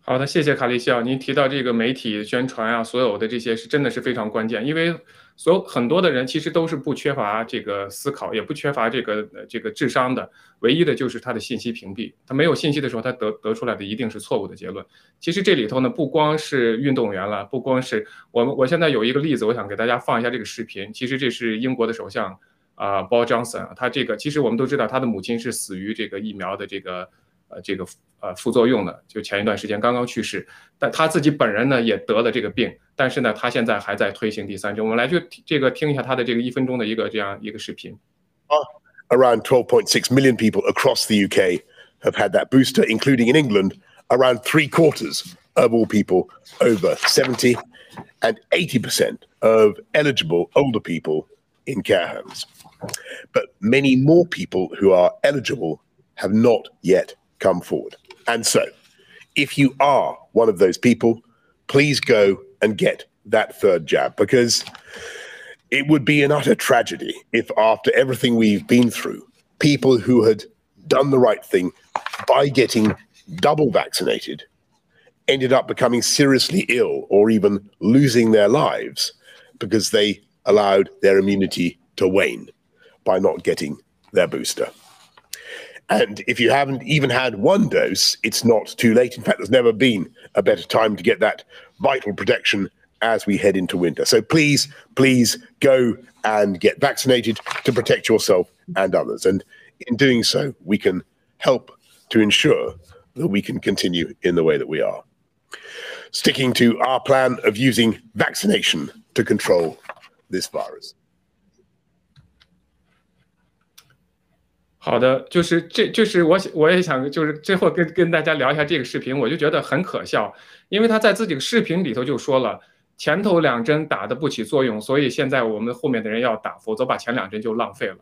Speaker 2: 好的，谢谢卡利西奥。您提到这个媒体宣传啊，所有的这些是真的是非常关键，因为所有很多的人其实都是不缺乏这个思考，也不缺乏这个这个智商的，唯一的就是他的信息屏蔽。他没有信息的时候，他得得出来的一定是错误的结论。其实这里头呢，不光是运动员了，不光是我们。我现在有一个例子，我想给大家放一下这个视频。其实这是英国的首相啊，Boris Johnson，他这个其实我们都知道，他的母亲是死于这个疫苗的这个。呃，这个呃副作用呢，就前一段时间刚刚去世，但他自己本人呢也得了这个病，但是呢，他现在还在推行第三针。我们来就这个听一下他的这个一分钟的一个这样一个视频。
Speaker 5: Around 12.6 million people across the UK have had that booster, including in England, around three quarters of all people over 70 and 80% of eligible older people in care homes. But many more people who are eligible have not yet come forward. And so, if you are one of those people, please go and get that third jab because it would be an utter tragedy if, after everything we've been through, people who had done the right thing by getting double vaccinated ended up becoming seriously ill or even losing their lives because they allowed their immunity to wane by not getting their booster. And if you haven't even had one dose, it's not too late. In fact, there's never been a better time to get that vital protection as we head into winter. So please, please go and get vaccinated to protect yourself and others. And in doing so, we can help to ensure that we can continue in the way that we are. Sticking to our plan of using vaccination to control this virus.
Speaker 2: 好的，就是这就是我我也想就是最后跟跟大家聊一下这个视频，我就觉得很可笑，因为他在自己的视频里头就说了，前头两针打的不起作用，所以现在我们后面的人要打，否则把前两针就浪费了。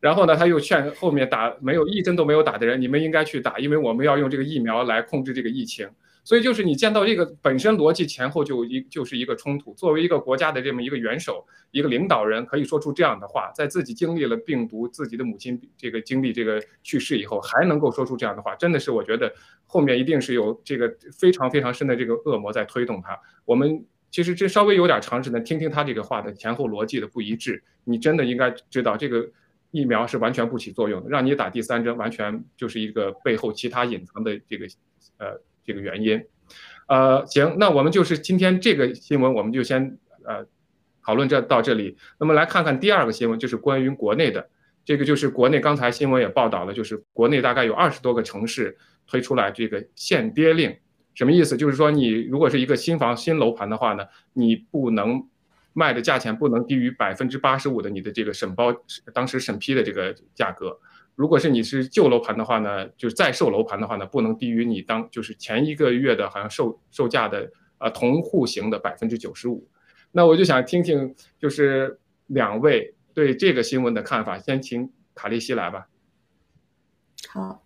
Speaker 2: 然后呢，他又劝后面打没有一针都没有打的人，你们应该去打，因为我们要用这个疫苗来控制这个疫情。所以就是你见到这个本身逻辑前后就一就是一个冲突。作为一个国家的这么一个元首，一个领导人，可以说出这样的话，在自己经历了病毒，自己的母亲这个经历这个去世以后，还能够说出这样的话，真的是我觉得后面一定是有这个非常非常深的这个恶魔在推动他。我们其实这稍微有点常识的，听听他这个话的前后逻辑的不一致，你真的应该知道这个疫苗是完全不起作用的，让你打第三针完全就是一个背后其他隐藏的这个呃这个原因。呃，行，那我们就是今天这个新闻，我们就先呃讨论这到这里。那么来看看第二个新闻，就是关于国内的，这个就是国内刚才新闻也报道了，就是国内大概有二十多个城市推出来这个限跌令。什么意思？就是说，你如果是一个新房新楼盘的话呢，你不能卖的价钱不能低于百分之八十五的你的这个审包当时审批的这个价格。如果是你是旧楼盘的话呢，就是在售楼盘的话呢，不能低于你当就是前一个月的好像售售价的呃同户型的百分之九十五。那我就想听听，就是两位对这个新闻的看法。先请卡利西来吧。
Speaker 3: 好。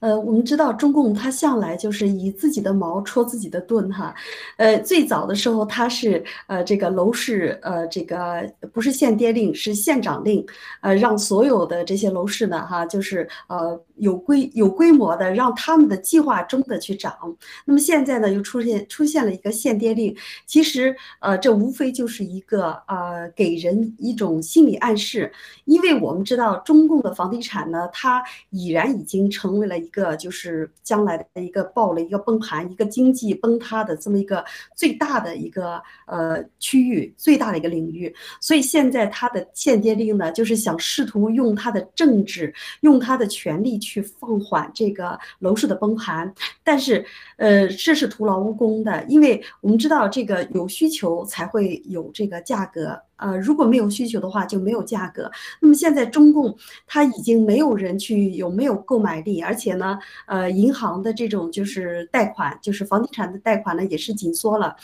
Speaker 3: 呃，我们知道中共他向来就是以自己的矛戳自己的盾哈，呃，最早的时候他是呃这个楼市呃这个不是限跌令是限涨令，呃让所有的这些楼市呢哈就是呃有规有规模的让他们的计划中的去涨，那么现在呢又出现出现了一个限跌令，其实呃这无非就是一个呃给人一种心理暗示，因为我们知道中共的房地产呢它已然已经成为了。一个就是将来的一个爆了一个崩盘，一个经济崩塌的这么一个最大的一个呃区域，最大的一个领域。所以现在他的限跌令呢，就是想试图用他的政治，用他的权力去放缓这个楼市的崩盘。但是，呃，这是徒劳无功的，因为我们知道这个有需求才会有这个价格。呃，如果没有需求的话，就没有价格。那么现在中共他已经没有人去有没有购买力，而且呢，呃，银行的这种就是贷款，就是房地产的贷款呢也是紧缩了，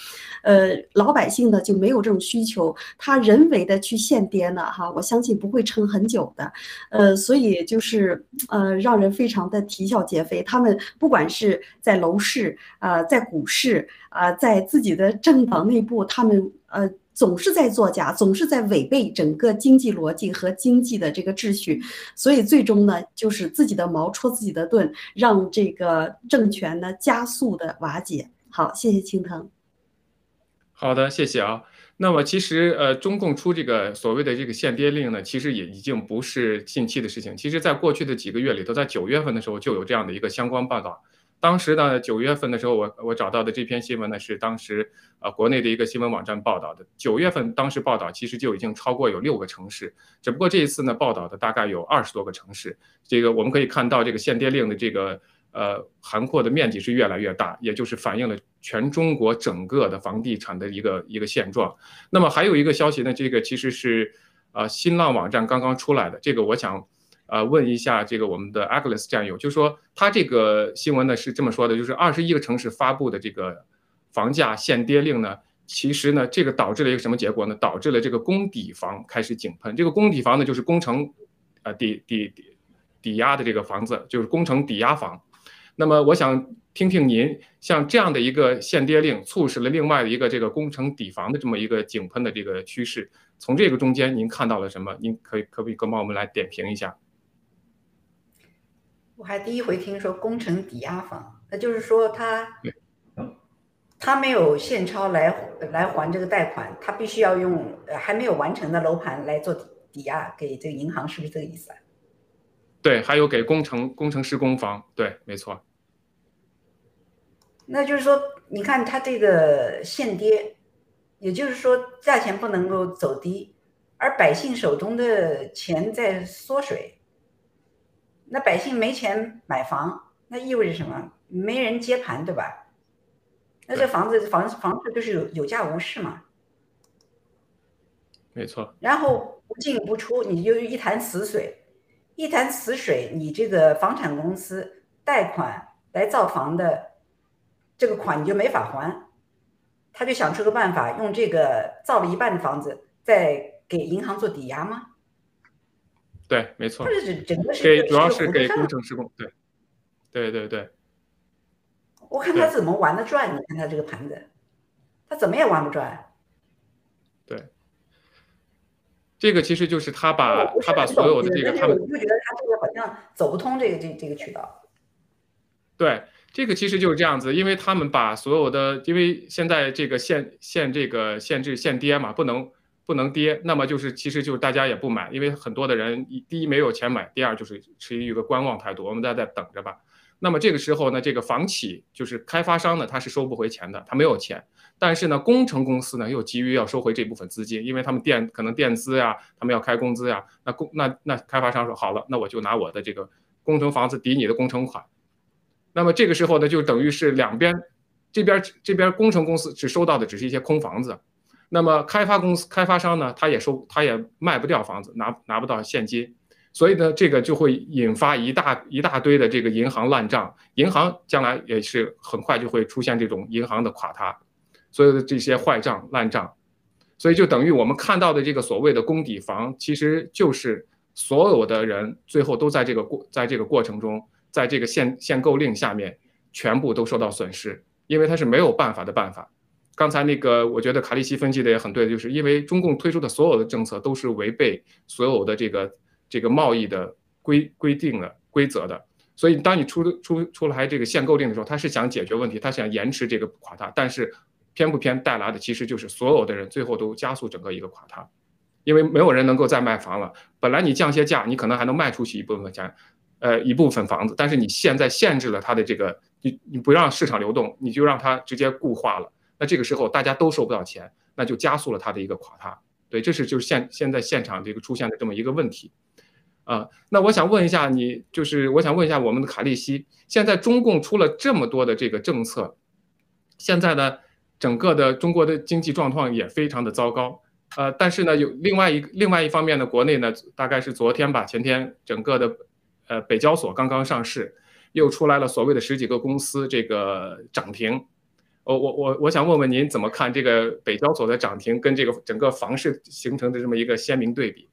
Speaker 3: 呃，老百姓呢就没有这种需求，他人为的去限跌呢，哈，我相信不会撑很久的，呃，所以就是呃，让人非常的啼笑皆非。他们不管是在楼市啊，在股市啊，在自己的政党内部，他们呃。总是在作假，总是在违背整个经济逻辑和经济的这个秩序，所以最终呢，就是自己的矛戳自己的盾，让这个政权呢加速的瓦解。好，谢谢青藤。
Speaker 2: 好的，谢谢啊。那么其实呃，中共出这个所谓的这个限跌令呢，其实也已经不是近期的事情。其实，在过去的几个月里头，在九月份的时候就有这样的一个相关报道。当时呢，九月份的时候，我我找到的这篇新闻呢，是当时呃国内的一个新闻网站报道的。九月份当时报道其实就已经超过有六个城市，只不过这一次呢，报道的大概有二十多个城市。这个我们可以看到，这个限跌令的这个呃涵括的面积是越来越大，也就是反映了全中国整个的房地产的一个一个现状。那么还有一个消息呢，这个其实是呃新浪网站刚刚出来的，这个我想。呃，问一下这个我们的 Agnes 战友，就是说他这个新闻呢是这么说的，就是二十一个城市发布的这个房价限跌令呢，其实呢这个导致了一个什么结果呢？导致了这个公抵房开始井喷。这个公抵房呢就是工程，呃抵抵抵抵押的这个房子，就是工程抵押房。那么我想听听您，像这样的一个限跌令，促使了另外的一个这个工程抵房的这么一个井喷的这个趋势，从这个中间您看到了什么？您可以可不可以跟帮我们来点评一下？
Speaker 4: 我还第一回听说工程抵押房，那就是说他他没有现钞来来还这个贷款，他必须要用还没有完成的楼盘来做抵押给这个银行，是不是这个意思啊？
Speaker 2: 对，还有给工程工程施工房，对，没错。
Speaker 4: 那就是说，你看它这个限跌，也就是说价钱不能够走低，而百姓手中的钱在缩水。那百姓没钱买房，那意味着什么？没人接盘，对吧？那这房子房房子就是有有价无市嘛？
Speaker 2: 没错。
Speaker 4: 然后不进不出，你就一潭死水，一潭死水，你这个房产公司贷款来造房的这个款你就没法还，他就想出个办法，用这个造了一半的房子再给银行做抵押吗？
Speaker 2: 对，没错，
Speaker 4: 给
Speaker 2: 主要是给工程施工，对，对对对。
Speaker 4: 我看他怎么玩得转？你看他这个盘子，他怎么也玩不转。
Speaker 2: 对，这个其实就是他把他把所有的这个，他们
Speaker 4: 就觉得他这个好像走不通这个这这个渠道。
Speaker 2: 对，这个其实就是这样子，因为他们把所有的，因为现在这个限限这个限制限跌嘛，不能不能跌，那么就是其实就是大家也不买，因为很多的人第一没有钱买，第二就是持一个观望态度，我们在在等着吧。那么这个时候呢，这个房企就是开发商呢，他是收不回钱的，他没有钱。但是呢，工程公司呢又急于要收回这部分资金，因为他们垫可能垫资呀，他们要开工资呀。那工那那开发商说好了，那我就拿我的这个工程房子抵你的工程款。那么这个时候呢，就等于是两边，这边这边工程公司只收到的只是一些空房子，那么开发公司开发商呢，他也收他也卖不掉房子，拿拿不到现金，所以呢，这个就会引发一大一大堆的这个银行烂账，银行将来也是很快就会出现这种银行的垮塌，所有的这些坏账烂账，所以就等于我们看到的这个所谓的公底房，其实就是所有的人最后都在这个过在这个过程中。在这个限限购令下面，全部都受到损失，因为它是没有办法的办法。刚才那个，我觉得卡利西分析的也很对，就是因为中共推出的所有的政策都是违背所有的这个这个贸易的规规定的规则的，所以当你出出出来这个限购令的时候，他是想解决问题，他想延迟这个垮塌，但是偏不偏带来的其实就是所有的人最后都加速整个一个垮塌，因为没有人能够再卖房了。本来你降些价，你可能还能卖出去一部分钱。呃，一部分房子，但是你现在限制了它的这个，你你不让市场流动，你就让它直接固化了。那这个时候大家都收不到钱，那就加速了它的一个垮塌。对，这是就是现现在现场这个出现的这么一个问题。啊，那我想问一下你，就是我想问一下我们的卡利西，现在中共出了这么多的这个政策，现在呢，整个的中国的经济状况也非常的糟糕。呃，但是呢，有另外一另外一方面呢，国内呢，大概是昨天吧，前天整个的。呃，北交所刚刚上市，又出来了所谓的十几个公司这个涨停，我我我我想问问您怎么看这个北交所的涨停跟这个整个房市形成的这么一个鲜明对比？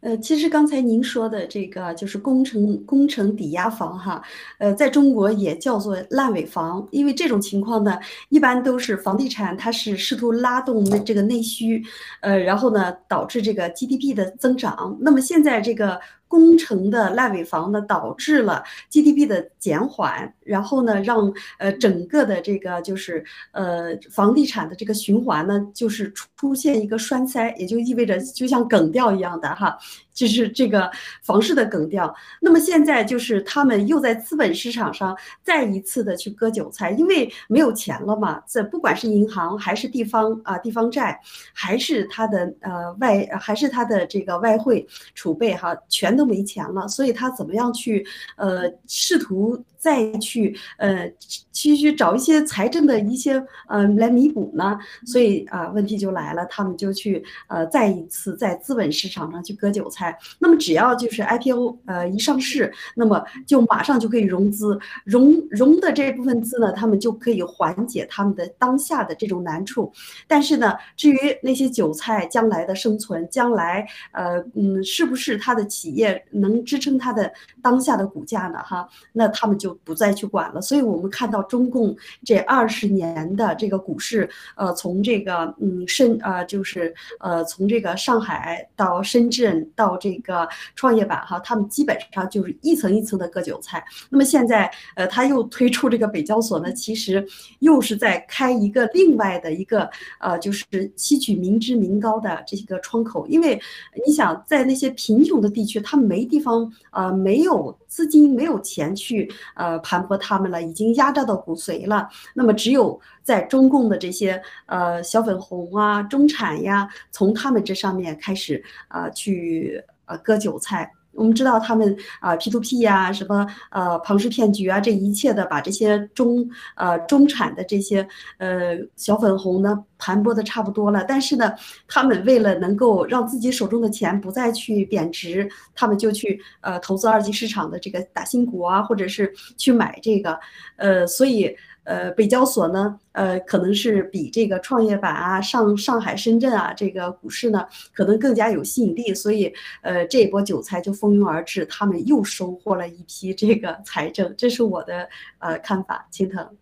Speaker 3: 呃，其实刚才您说的这个就是工程工程抵押房哈，呃，在中国也叫做烂尾房，因为这种情况呢，一般都是房地产它是试图拉动这个内需，呃，然后呢导致这个 GDP 的增长。那么现在这个。工程的烂尾房呢，导致了 GDP 的减缓，然后呢，让呃整个的这个就是呃房地产的这个循环呢，就是出现一个栓塞，也就意味着就像梗掉一样的哈。就是这个房市的梗掉，那么现在就是他们又在资本市场上再一次的去割韭菜，因为没有钱了嘛。这不管是银行还是地方啊，地方债，还是他的呃外，还是他的这个外汇储备哈，全都没钱了，所以他怎么样去呃试图。再去呃，去去找一些财政的一些呃来弥补呢，所以啊问题就来了，他们就去呃再一次在资本市场上去割韭菜。那么只要就是 IPO 呃一上市，那么就马上就可以融资，融融的这部分资呢，他们就可以缓解他们的当下的这种难处。但是呢，至于那些韭菜将来的生存，将来呃嗯是不是他的企业能支撑他的当下的股价呢？哈，那他们就。不再去管了，所以我们看到中共这二十年的这个股市，呃，从这个嗯深呃就是呃从这个上海到深圳到这个创业板哈，他们基本上就是一层一层的割韭菜。那么现在呃他又推出这个北交所呢，其实又是在开一个另外的一个呃就是吸取民脂民膏的这个窗口，因为你想在那些贫穷的地区，他们没地方呃没有资金没有钱去。呃，盘他们了，已经压榨到骨髓了。那么，只有在中共的这些呃小粉红啊、中产呀，从他们这上面开始啊，去呃割韭菜。我们知道他们啊，P to P 呀，什么呃庞氏骗局啊，这一切的把这些中呃中产的这些呃小粉红呢盘剥的差不多了。但是呢，他们为了能够让自己手中的钱不再去贬值，他们就去呃投资二级市场的这个打新股啊，或者是去买这个呃，所以。呃，北交所呢，呃，可能是比这个创业板啊、上上海、深圳啊这个股市呢，可能更加有吸引力，所以，呃，这一波韭菜就蜂拥而至，他们又收获了一批这个财政，这是我的呃看法，青藤。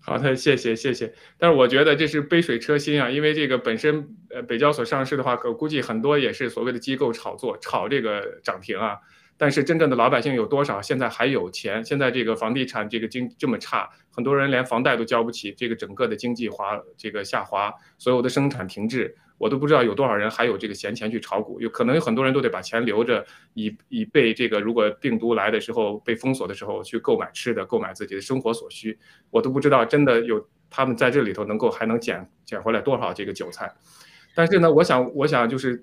Speaker 2: 好的，谢谢谢谢，但是我觉得这是杯水车薪啊，因为这个本身呃北交所上市的话，可估计很多也是所谓的机构炒作，炒这个涨停啊。但是真正的老百姓有多少现在还有钱？现在这个房地产这个经这么差，很多人连房贷都交不起，这个整个的经济滑这个下滑，所有的生产停滞，我都不知道有多少人还有这个闲钱去炒股。有可能有很多人都得把钱留着，以以备这个如果病毒来的时候被封锁的时候去购买吃的，购买自己的生活所需。我都不知道真的有他们在这里头能够还能捡捡回来多少这个韭菜。但是呢，我想我想就是。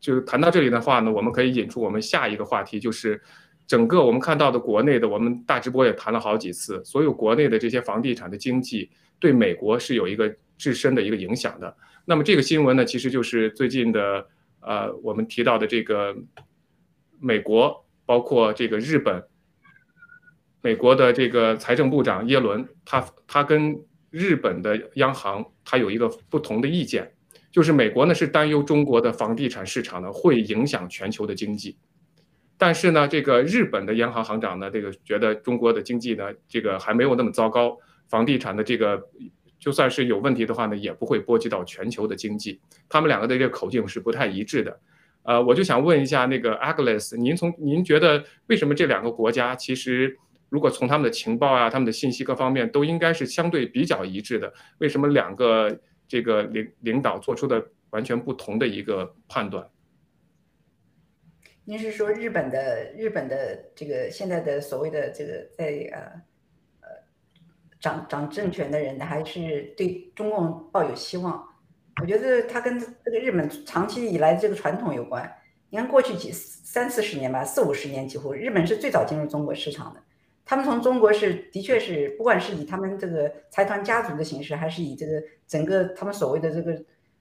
Speaker 2: 就是谈到这里的话呢，我们可以引出我们下一个话题，就是整个我们看到的国内的，我们大直播也谈了好几次，所有国内的这些房地产的经济对美国是有一个自身的一个影响的。那么这个新闻呢，其实就是最近的，呃，我们提到的这个美国，包括这个日本，美国的这个财政部长耶伦，他他跟日本的央行他有一个不同的意见。就是美国呢是担忧中国的房地产市场呢会影响全球的经济，但是呢，这个日本的央行行长呢，这个觉得中国的经济呢，这个还没有那么糟糕，房地产的这个就算是有问题的话呢，也不会波及到全球的经济。他们两个的这个口径是不太一致的。呃，我就想问一下那个 Agnes，您从您觉得为什么这两个国家其实如果从他们的情报啊、他们的信息各方面都应该是相对比较一致的，为什么两个？这个领领导做出的完全不同的一个判断。
Speaker 4: 您是说日本的日本的这个现在的所谓的这个在呃呃掌掌政权的人，还是对中共抱有希望？我觉得他跟这个日本长期以来这个传统有关。你看过去几三四十年吧，四五十年几乎，日本是最早进入中国市场的。他们从中国是的确是，不管是以他们这个财团家族的形式，还是以这个整个他们所谓的这个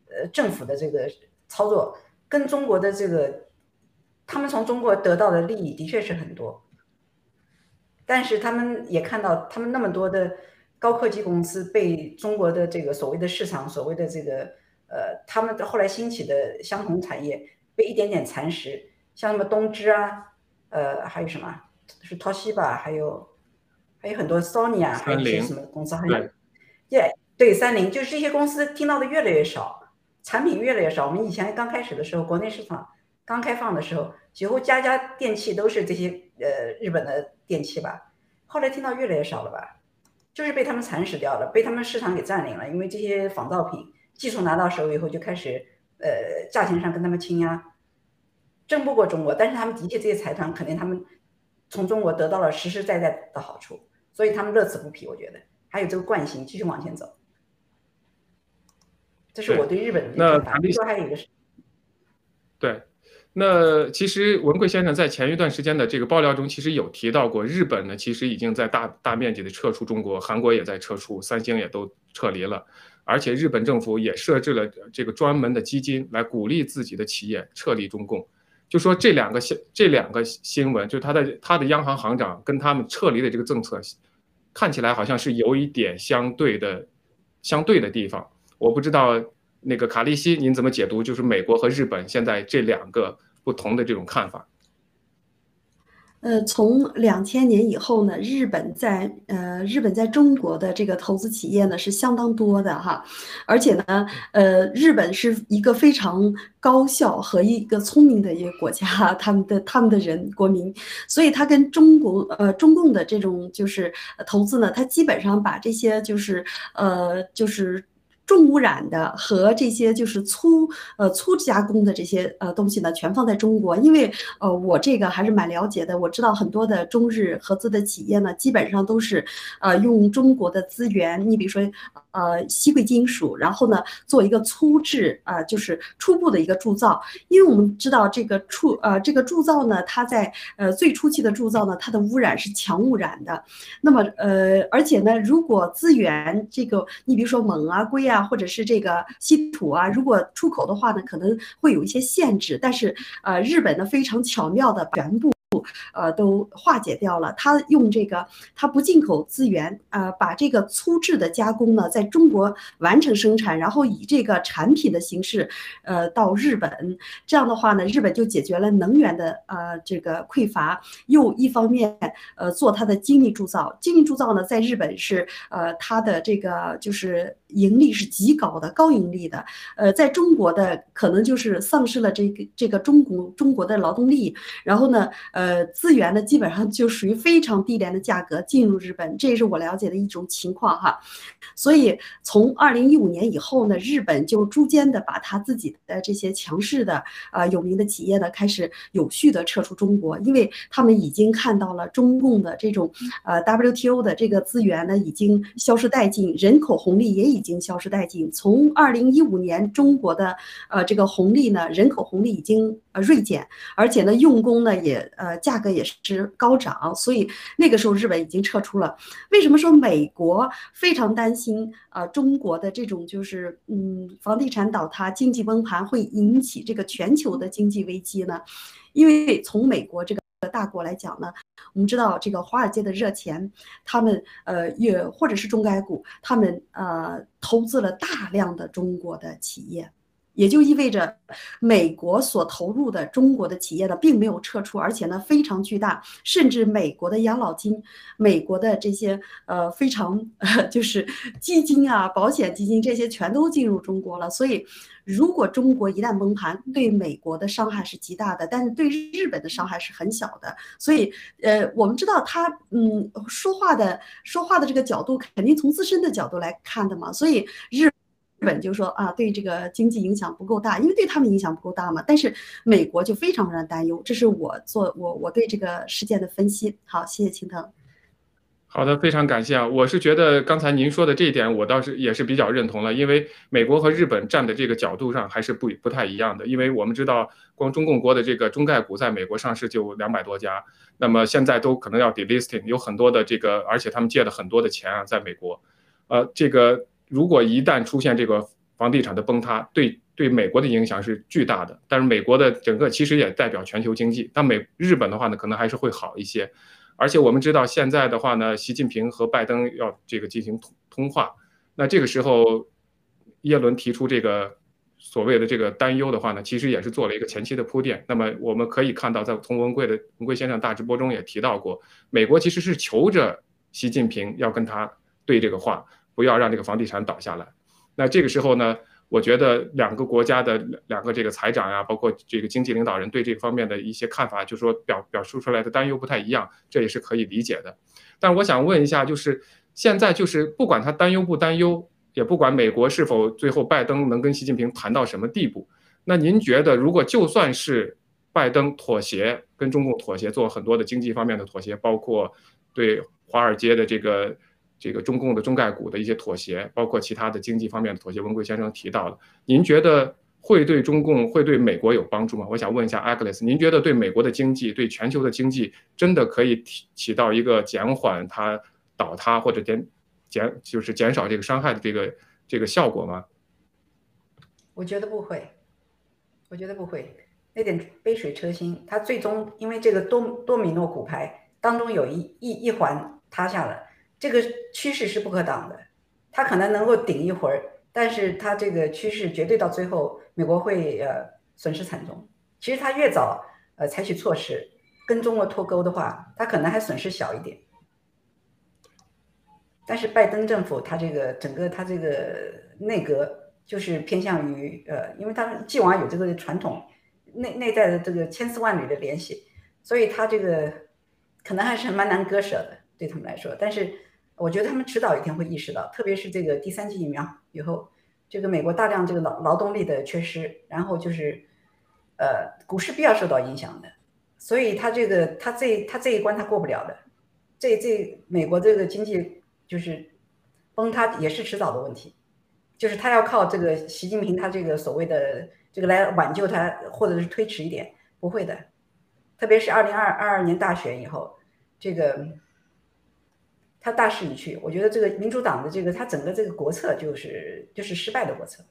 Speaker 4: 呃政府的这个操作，跟中国的这个，他们从中国得到的利益的确是很多。但是他们也看到，他们那么多的高科技公司被中国的这个所谓的市场，所谓的这个呃，他们后来兴起的相同产业被一点点蚕食，像什么东芝啊，呃，还有什么？是 Toshiba，还有还有很多 Sony 啊，还有一些什么公司，还有，对对，三菱，就是这些公司听到的越来越少，产品越来越少。我们以前刚开始的时候，国内市场刚开放的时候，几乎家家电器都是这些呃日本的电器吧。后来听到越来越少了吧，就是被他们蚕食掉了，被他们市场给占领了。因为这些仿造品技术拿到手以后，就开始呃价钱上跟他们倾压，争不过中国。但是他们的确这些财团肯定他们。从中国得到了实实在在的好处，所以他们乐此不疲。我觉得还有这个惯性，继续往前走。这是我对日本的看法。你说还有一个是？
Speaker 2: 对，那其实文贵先生在前一段时间的这个爆料中，其实有提到过，日本呢其实已经在大大面积的撤出中国，韩国也在撤出，三星也都撤离了，而且日本政府也设置了这个专门的基金来鼓励自己的企业撤离中共。就说这两个新这两个新闻，就他的他的央行行长跟他们撤离的这个政策，看起来好像是有一点相对的相对的地方。我不知道那个卡利西您怎么解读？就是美国和日本现在这两个不同的这种看法。
Speaker 3: 呃，从两千年以后呢，日本在呃日本在中国的这个投资企业呢是相当多的哈，而且呢，呃，日本是一个非常高效和一个聪明的一个国家，他们的他们的人国民，所以他跟中国呃中共的这种就是投资呢，他基本上把这些就是呃就是。重污染的和这些就是粗呃粗加工的这些呃东西呢，全放在中国，因为呃我这个还是蛮了解的，我知道很多的中日合资的企业呢，基本上都是呃用中国的资源，你比如说呃稀贵金属，然后呢做一个粗制啊，就是初步的一个铸造，因为我们知道这个铸呃这个铸造呢，它在呃最初期的铸造呢，它的污染是强污染的，那么呃而且呢，如果资源这个你比如说锰啊硅啊。或者是这个稀土啊，如果出口的话呢，可能会有一些限制。但是，呃，日本呢非常巧妙的全部。呃，都化解掉了。他用这个，他不进口资源，呃，把这个粗制的加工呢，在中国完成生产，然后以这个产品的形式，呃，到日本。这样的话呢，日本就解决了能源的呃这个匮乏，又一方面呃做它的精密铸造。精密铸造呢，在日本是呃它的这个就是盈利是极高的，高盈利的。呃，在中国的可能就是丧失了这个这个中国中国的劳动力，然后呢，呃，资源呢基本上就属于非常低廉的价格进入日本，这也是我了解的一种情况哈。所以从二零一五年以后呢，日本就逐渐的把他自己的这些强势的啊有名的企业呢开始有序的撤出中国，因为他们已经看到了中共的这种呃 WTO 的这个资源呢已经消失殆尽，人口红利也已已经消失殆尽。从二零一五年中国的呃这个红利呢，人口红利已经呃锐减，而且呢用工呢也呃价格也是高涨，所以那个时候日本已经撤出了。为什么说美国非常担心啊中国的这种就是嗯房地产倒塌、经济崩盘会引起这个全球的经济危机呢？因为从美国这个大国来讲呢，我们知道这个华尔街的热钱，他们呃也或者是中概股，他们呃投资了大量的中国的企业。也就意味着，美国所投入的中国的企业呢，并没有撤出，而且呢非常巨大，甚至美国的养老金、美国的这些呃非常 就是基金啊、保险基金这些全都进入中国了。所以，如果中国一旦崩盘，对美国的伤害是极大的，但是对日本的伤害是很小的。所以，呃，我们知道他嗯说话的说话的这个角度，肯定从自身的角度来看的嘛。所以日。本就说啊，对这个经济影响不够大，因为对他们影响不够大嘛。但是美国就非常非常担忧，这是我做我我对这个事件的分析。好，谢谢青藤。
Speaker 2: 好的，非常感谢啊！我是觉得刚才您说的这一点，我倒是也是比较认同了，因为美国和日本站的这个角度上还是不不太一样的。因为我们知道，光中共国的这个中概股在美国上市就两百多家，那么现在都可能要 delisting，有很多的这个，而且他们借了很多的钱啊，在美国，呃，这个。如果一旦出现这个房地产的崩塌，对对美国的影响是巨大的。但是美国的整个其实也代表全球经济。但美日本的话呢，可能还是会好一些。而且我们知道现在的话呢，习近平和拜登要这个进行通通话。那这个时候，耶伦提出这个所谓的这个担忧的话呢，其实也是做了一个前期的铺垫。那么我们可以看到，在从文贵的文贵先生大直播中也提到过，美国其实是求着习近平要跟他对这个话。不要让这个房地产倒下来。那这个时候呢，我觉得两个国家的两个这个财长呀，包括这个经济领导人对这方面的一些看法，就说表表述出来的担忧不太一样，这也是可以理解的。但我想问一下，就是现在就是不管他担忧不担忧，也不管美国是否最后拜登能跟习近平谈到什么地步，那您觉得如果就算是拜登妥协，跟中共妥协，做很多的经济方面的妥协，包括对华尔街的这个。这个中共的中概股的一些妥协，包括其他的经济方面的妥协，文贵先生提到了，您觉得会对中共、会对美国有帮助吗？我想问一下 Agnes，您觉得对美国的经济、对全球的经济，真的可以起起到一个减缓它倒塌或者减减就是减少这个伤害的这个这个效果吗？
Speaker 4: 我觉得不会，我觉得不会，那点杯水车薪，它最终因为这个多多米诺骨牌当中有一一一环塌下了。这个趋势是不可挡的，它可能能够顶一会儿，但是它这个趋势绝对到最后，美国会呃损失惨重。其实它越早呃采取措施跟中国脱钩的话，它可能还损失小一点。但是拜登政府他这个整个他这个内阁就是偏向于呃，因为他既往有这个传统内内在的这个千丝万缕的联系，所以他这个可能还是蛮难割舍的对他们来说，但是。我觉得他们迟早一天会意识到，特别是这个第三剂疫苗以后，这个美国大量这个劳劳动力的缺失，然后就是，呃，股市必要受到影响的，所以他这个他这他这一关他过不了的，这这美国这个经济就是崩塌也是迟早的问题，就是他要靠这个习近平他这个所谓的这个来挽救他，或者是推迟一点，不会的，特别是二零二二二年大选以后，这个。他大势已去，我觉得这个民主党的这个他整个这个国策就是就是失败的国策。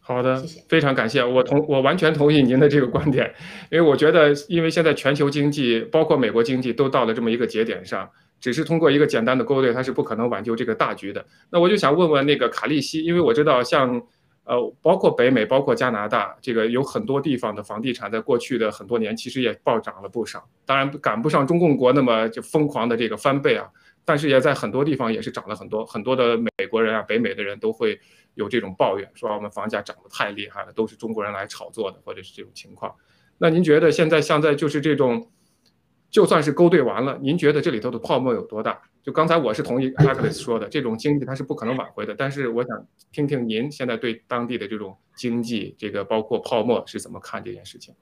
Speaker 2: 好的，谢谢，非常感谢，我同我完全同意您的这个观点，因为我觉得，因为现在全球经济包括美国经济都到了这么一个节点上，只是通过一个简单的勾兑，它是不可能挽救这个大局的。那我就想问问那个卡利西，因为我知道像。呃，包括北美，包括加拿大，这个有很多地方的房地产，在过去的很多年，其实也暴涨了不少。当然赶不上中共国那么就疯狂的这个翻倍啊，但是也在很多地方也是涨了很多，很多的美国人啊，北美的人都会有这种抱怨，说我们房价涨得太厉害了，都是中国人来炒作的，或者是这种情况。那您觉得现在像在就是这种，就算是勾兑完了，您觉得这里头的泡沫有多大？就刚才我是同意 Alex 说的，这种经济它是不可能挽回的。但是我想听听您现在对当地的这种经济，这个包括泡沫是怎么看这件事情？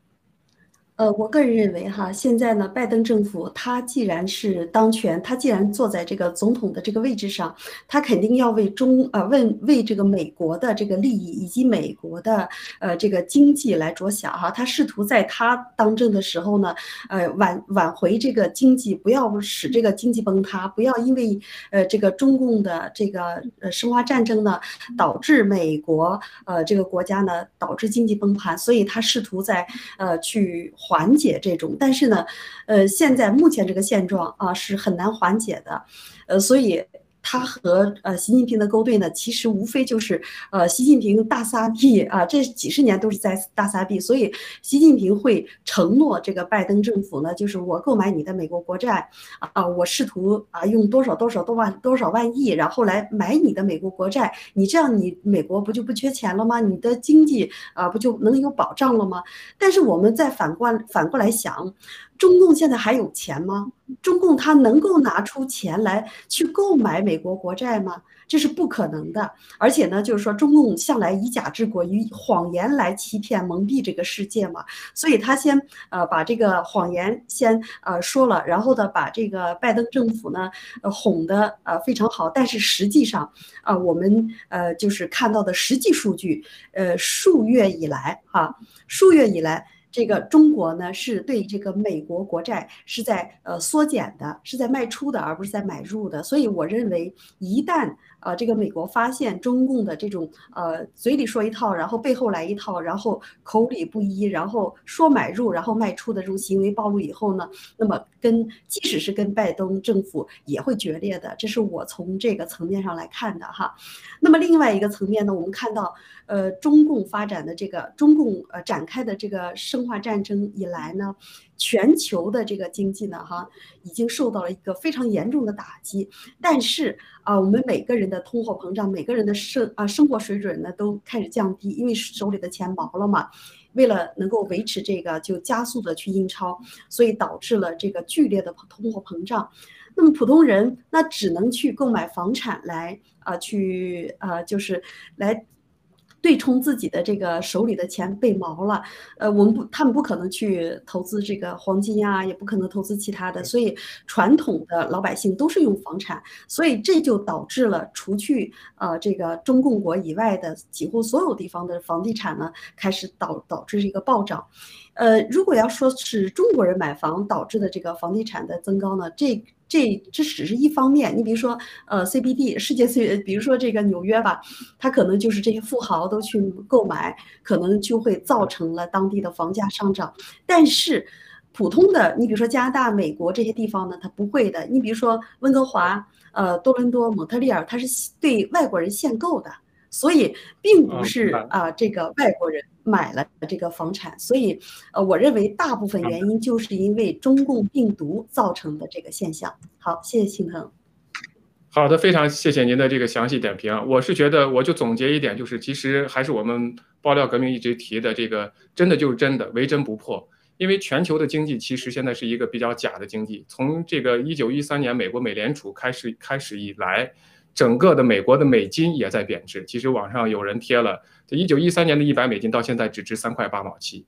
Speaker 3: 呃，我个人认为哈，现在呢，拜登政府他既然是当权，他既然坐在这个总统的这个位置上，他肯定要为中呃为为这个美国的这个利益以及美国的呃这个经济来着想哈。他试图在他当政的时候呢，呃挽挽回这个经济，不要使这个经济崩塌，不要因为呃这个中共的这个呃生化战争呢，导致美国呃这个国家呢导致经济崩盘，所以他试图在呃去。缓解这种，但是呢，呃，现在目前这个现状啊是很难缓解的，呃，所以。他和呃习近平的勾兑呢，其实无非就是呃习近平大撒币啊，这几十年都是在大撒币，所以习近平会承诺这个拜登政府呢，就是我购买你的美国国债啊，我试图啊用多少多少多万多少万亿，然后来买你的美国国债，你这样你美国不就不缺钱了吗？你的经济啊不就能有保障了吗？但是我们再反过反过来想。中共现在还有钱吗？中共他能够拿出钱来去购买美国国债吗？这是不可能的。而且呢，就是说中共向来以假治国，以谎言来欺骗、蒙蔽这个世界嘛。所以他先呃把这个谎言先呃说了，然后呢把这个拜登政府呢呃哄得呃非常好。但是实际上啊，我们呃就是看到的实际数据，呃数月以来哈，数月以来。这个中国呢，是对这个美国国债是在呃缩减的，是在卖出的，而不是在买入的。所以我认为，一旦呃，这个美国发现中共的这种呃嘴里说一套，然后背后来一套，然后口里不一，然后说买入，然后卖出的这种行为暴露以后呢，那么跟即使是跟拜登政府也会决裂的，这是我从这个层面上来看的哈。那么另外一个层面呢，我们看到呃中共发展的这个中共呃展开的这个生化战争以来呢。全球的这个经济呢，哈，已经受到了一个非常严重的打击。但是啊，我们每个人的通货膨胀，每个人的生啊生活水准呢都开始降低，因为手里的钱薄了嘛。为了能够维持这个，就加速的去印钞，所以导致了这个剧烈的通货膨胀。那么普通人那只能去购买房产来啊，去啊，就是来。对冲自己的这个手里的钱被毛了，呃，我们不，他们不可能去投资这个黄金呀，也不可能投资其他的，所以传统的老百姓都是用房产，所以这就导致了除去呃这个中共国以外的几乎所有地方的房地产呢开始导导致一个暴涨，呃，如果要说是中国人买房导致的这个房地产的增高呢，这。这这只是一方面，你比如说，呃，CBD 世界最比如说这个纽约吧，它可能就是这些富豪都去购买，可能就会造成了当地的房价上涨。但是，普通的，你比如说加拿大、美国这些地方呢，它不会的。你比如说温哥华、呃，多伦多、蒙特利尔，它是对外国人限购的。所以并不是啊，这个外国人买了这个房产，所以呃，我认为大部分原因就是因为中共病毒造成的这个现象。好，谢谢青藤。
Speaker 2: 好的，非常谢谢您的这个详细点评。我是觉得，我就总结一点，就是其实还是我们爆料革命一直提的这个，真的就是真的，唯真不破。因为全球的经济其实现在是一个比较假的经济，从这个一九一三年美国美联储开始开始以来。整个的美国的美金也在贬值。其实网上有人贴了，这一九一三年的一百美金到现在只值三块八毛七，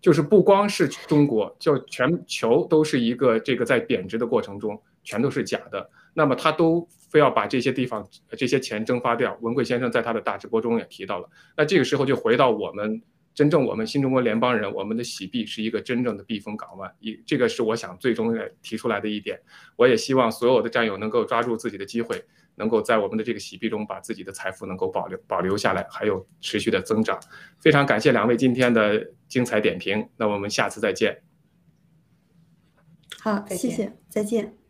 Speaker 2: 就是不光是中国，就全球都是一个这个在贬值的过程中，全都是假的。那么他都非要把这些地方这些钱蒸发掉。文贵先生在他的大直播中也提到了。那这个时候就回到我们真正我们新中国联邦人，我们的洗币是一个真正的避风港湾。一这个是我想最终提出来的一点。我也希望所有的战友能够抓住自己的机会。能够在我们的这个洗币中把自己的财富能够保留保留下来，还有持续的增长。非常感谢两位今天的精彩点评，那我们下次再见。
Speaker 3: 好，谢谢，再见。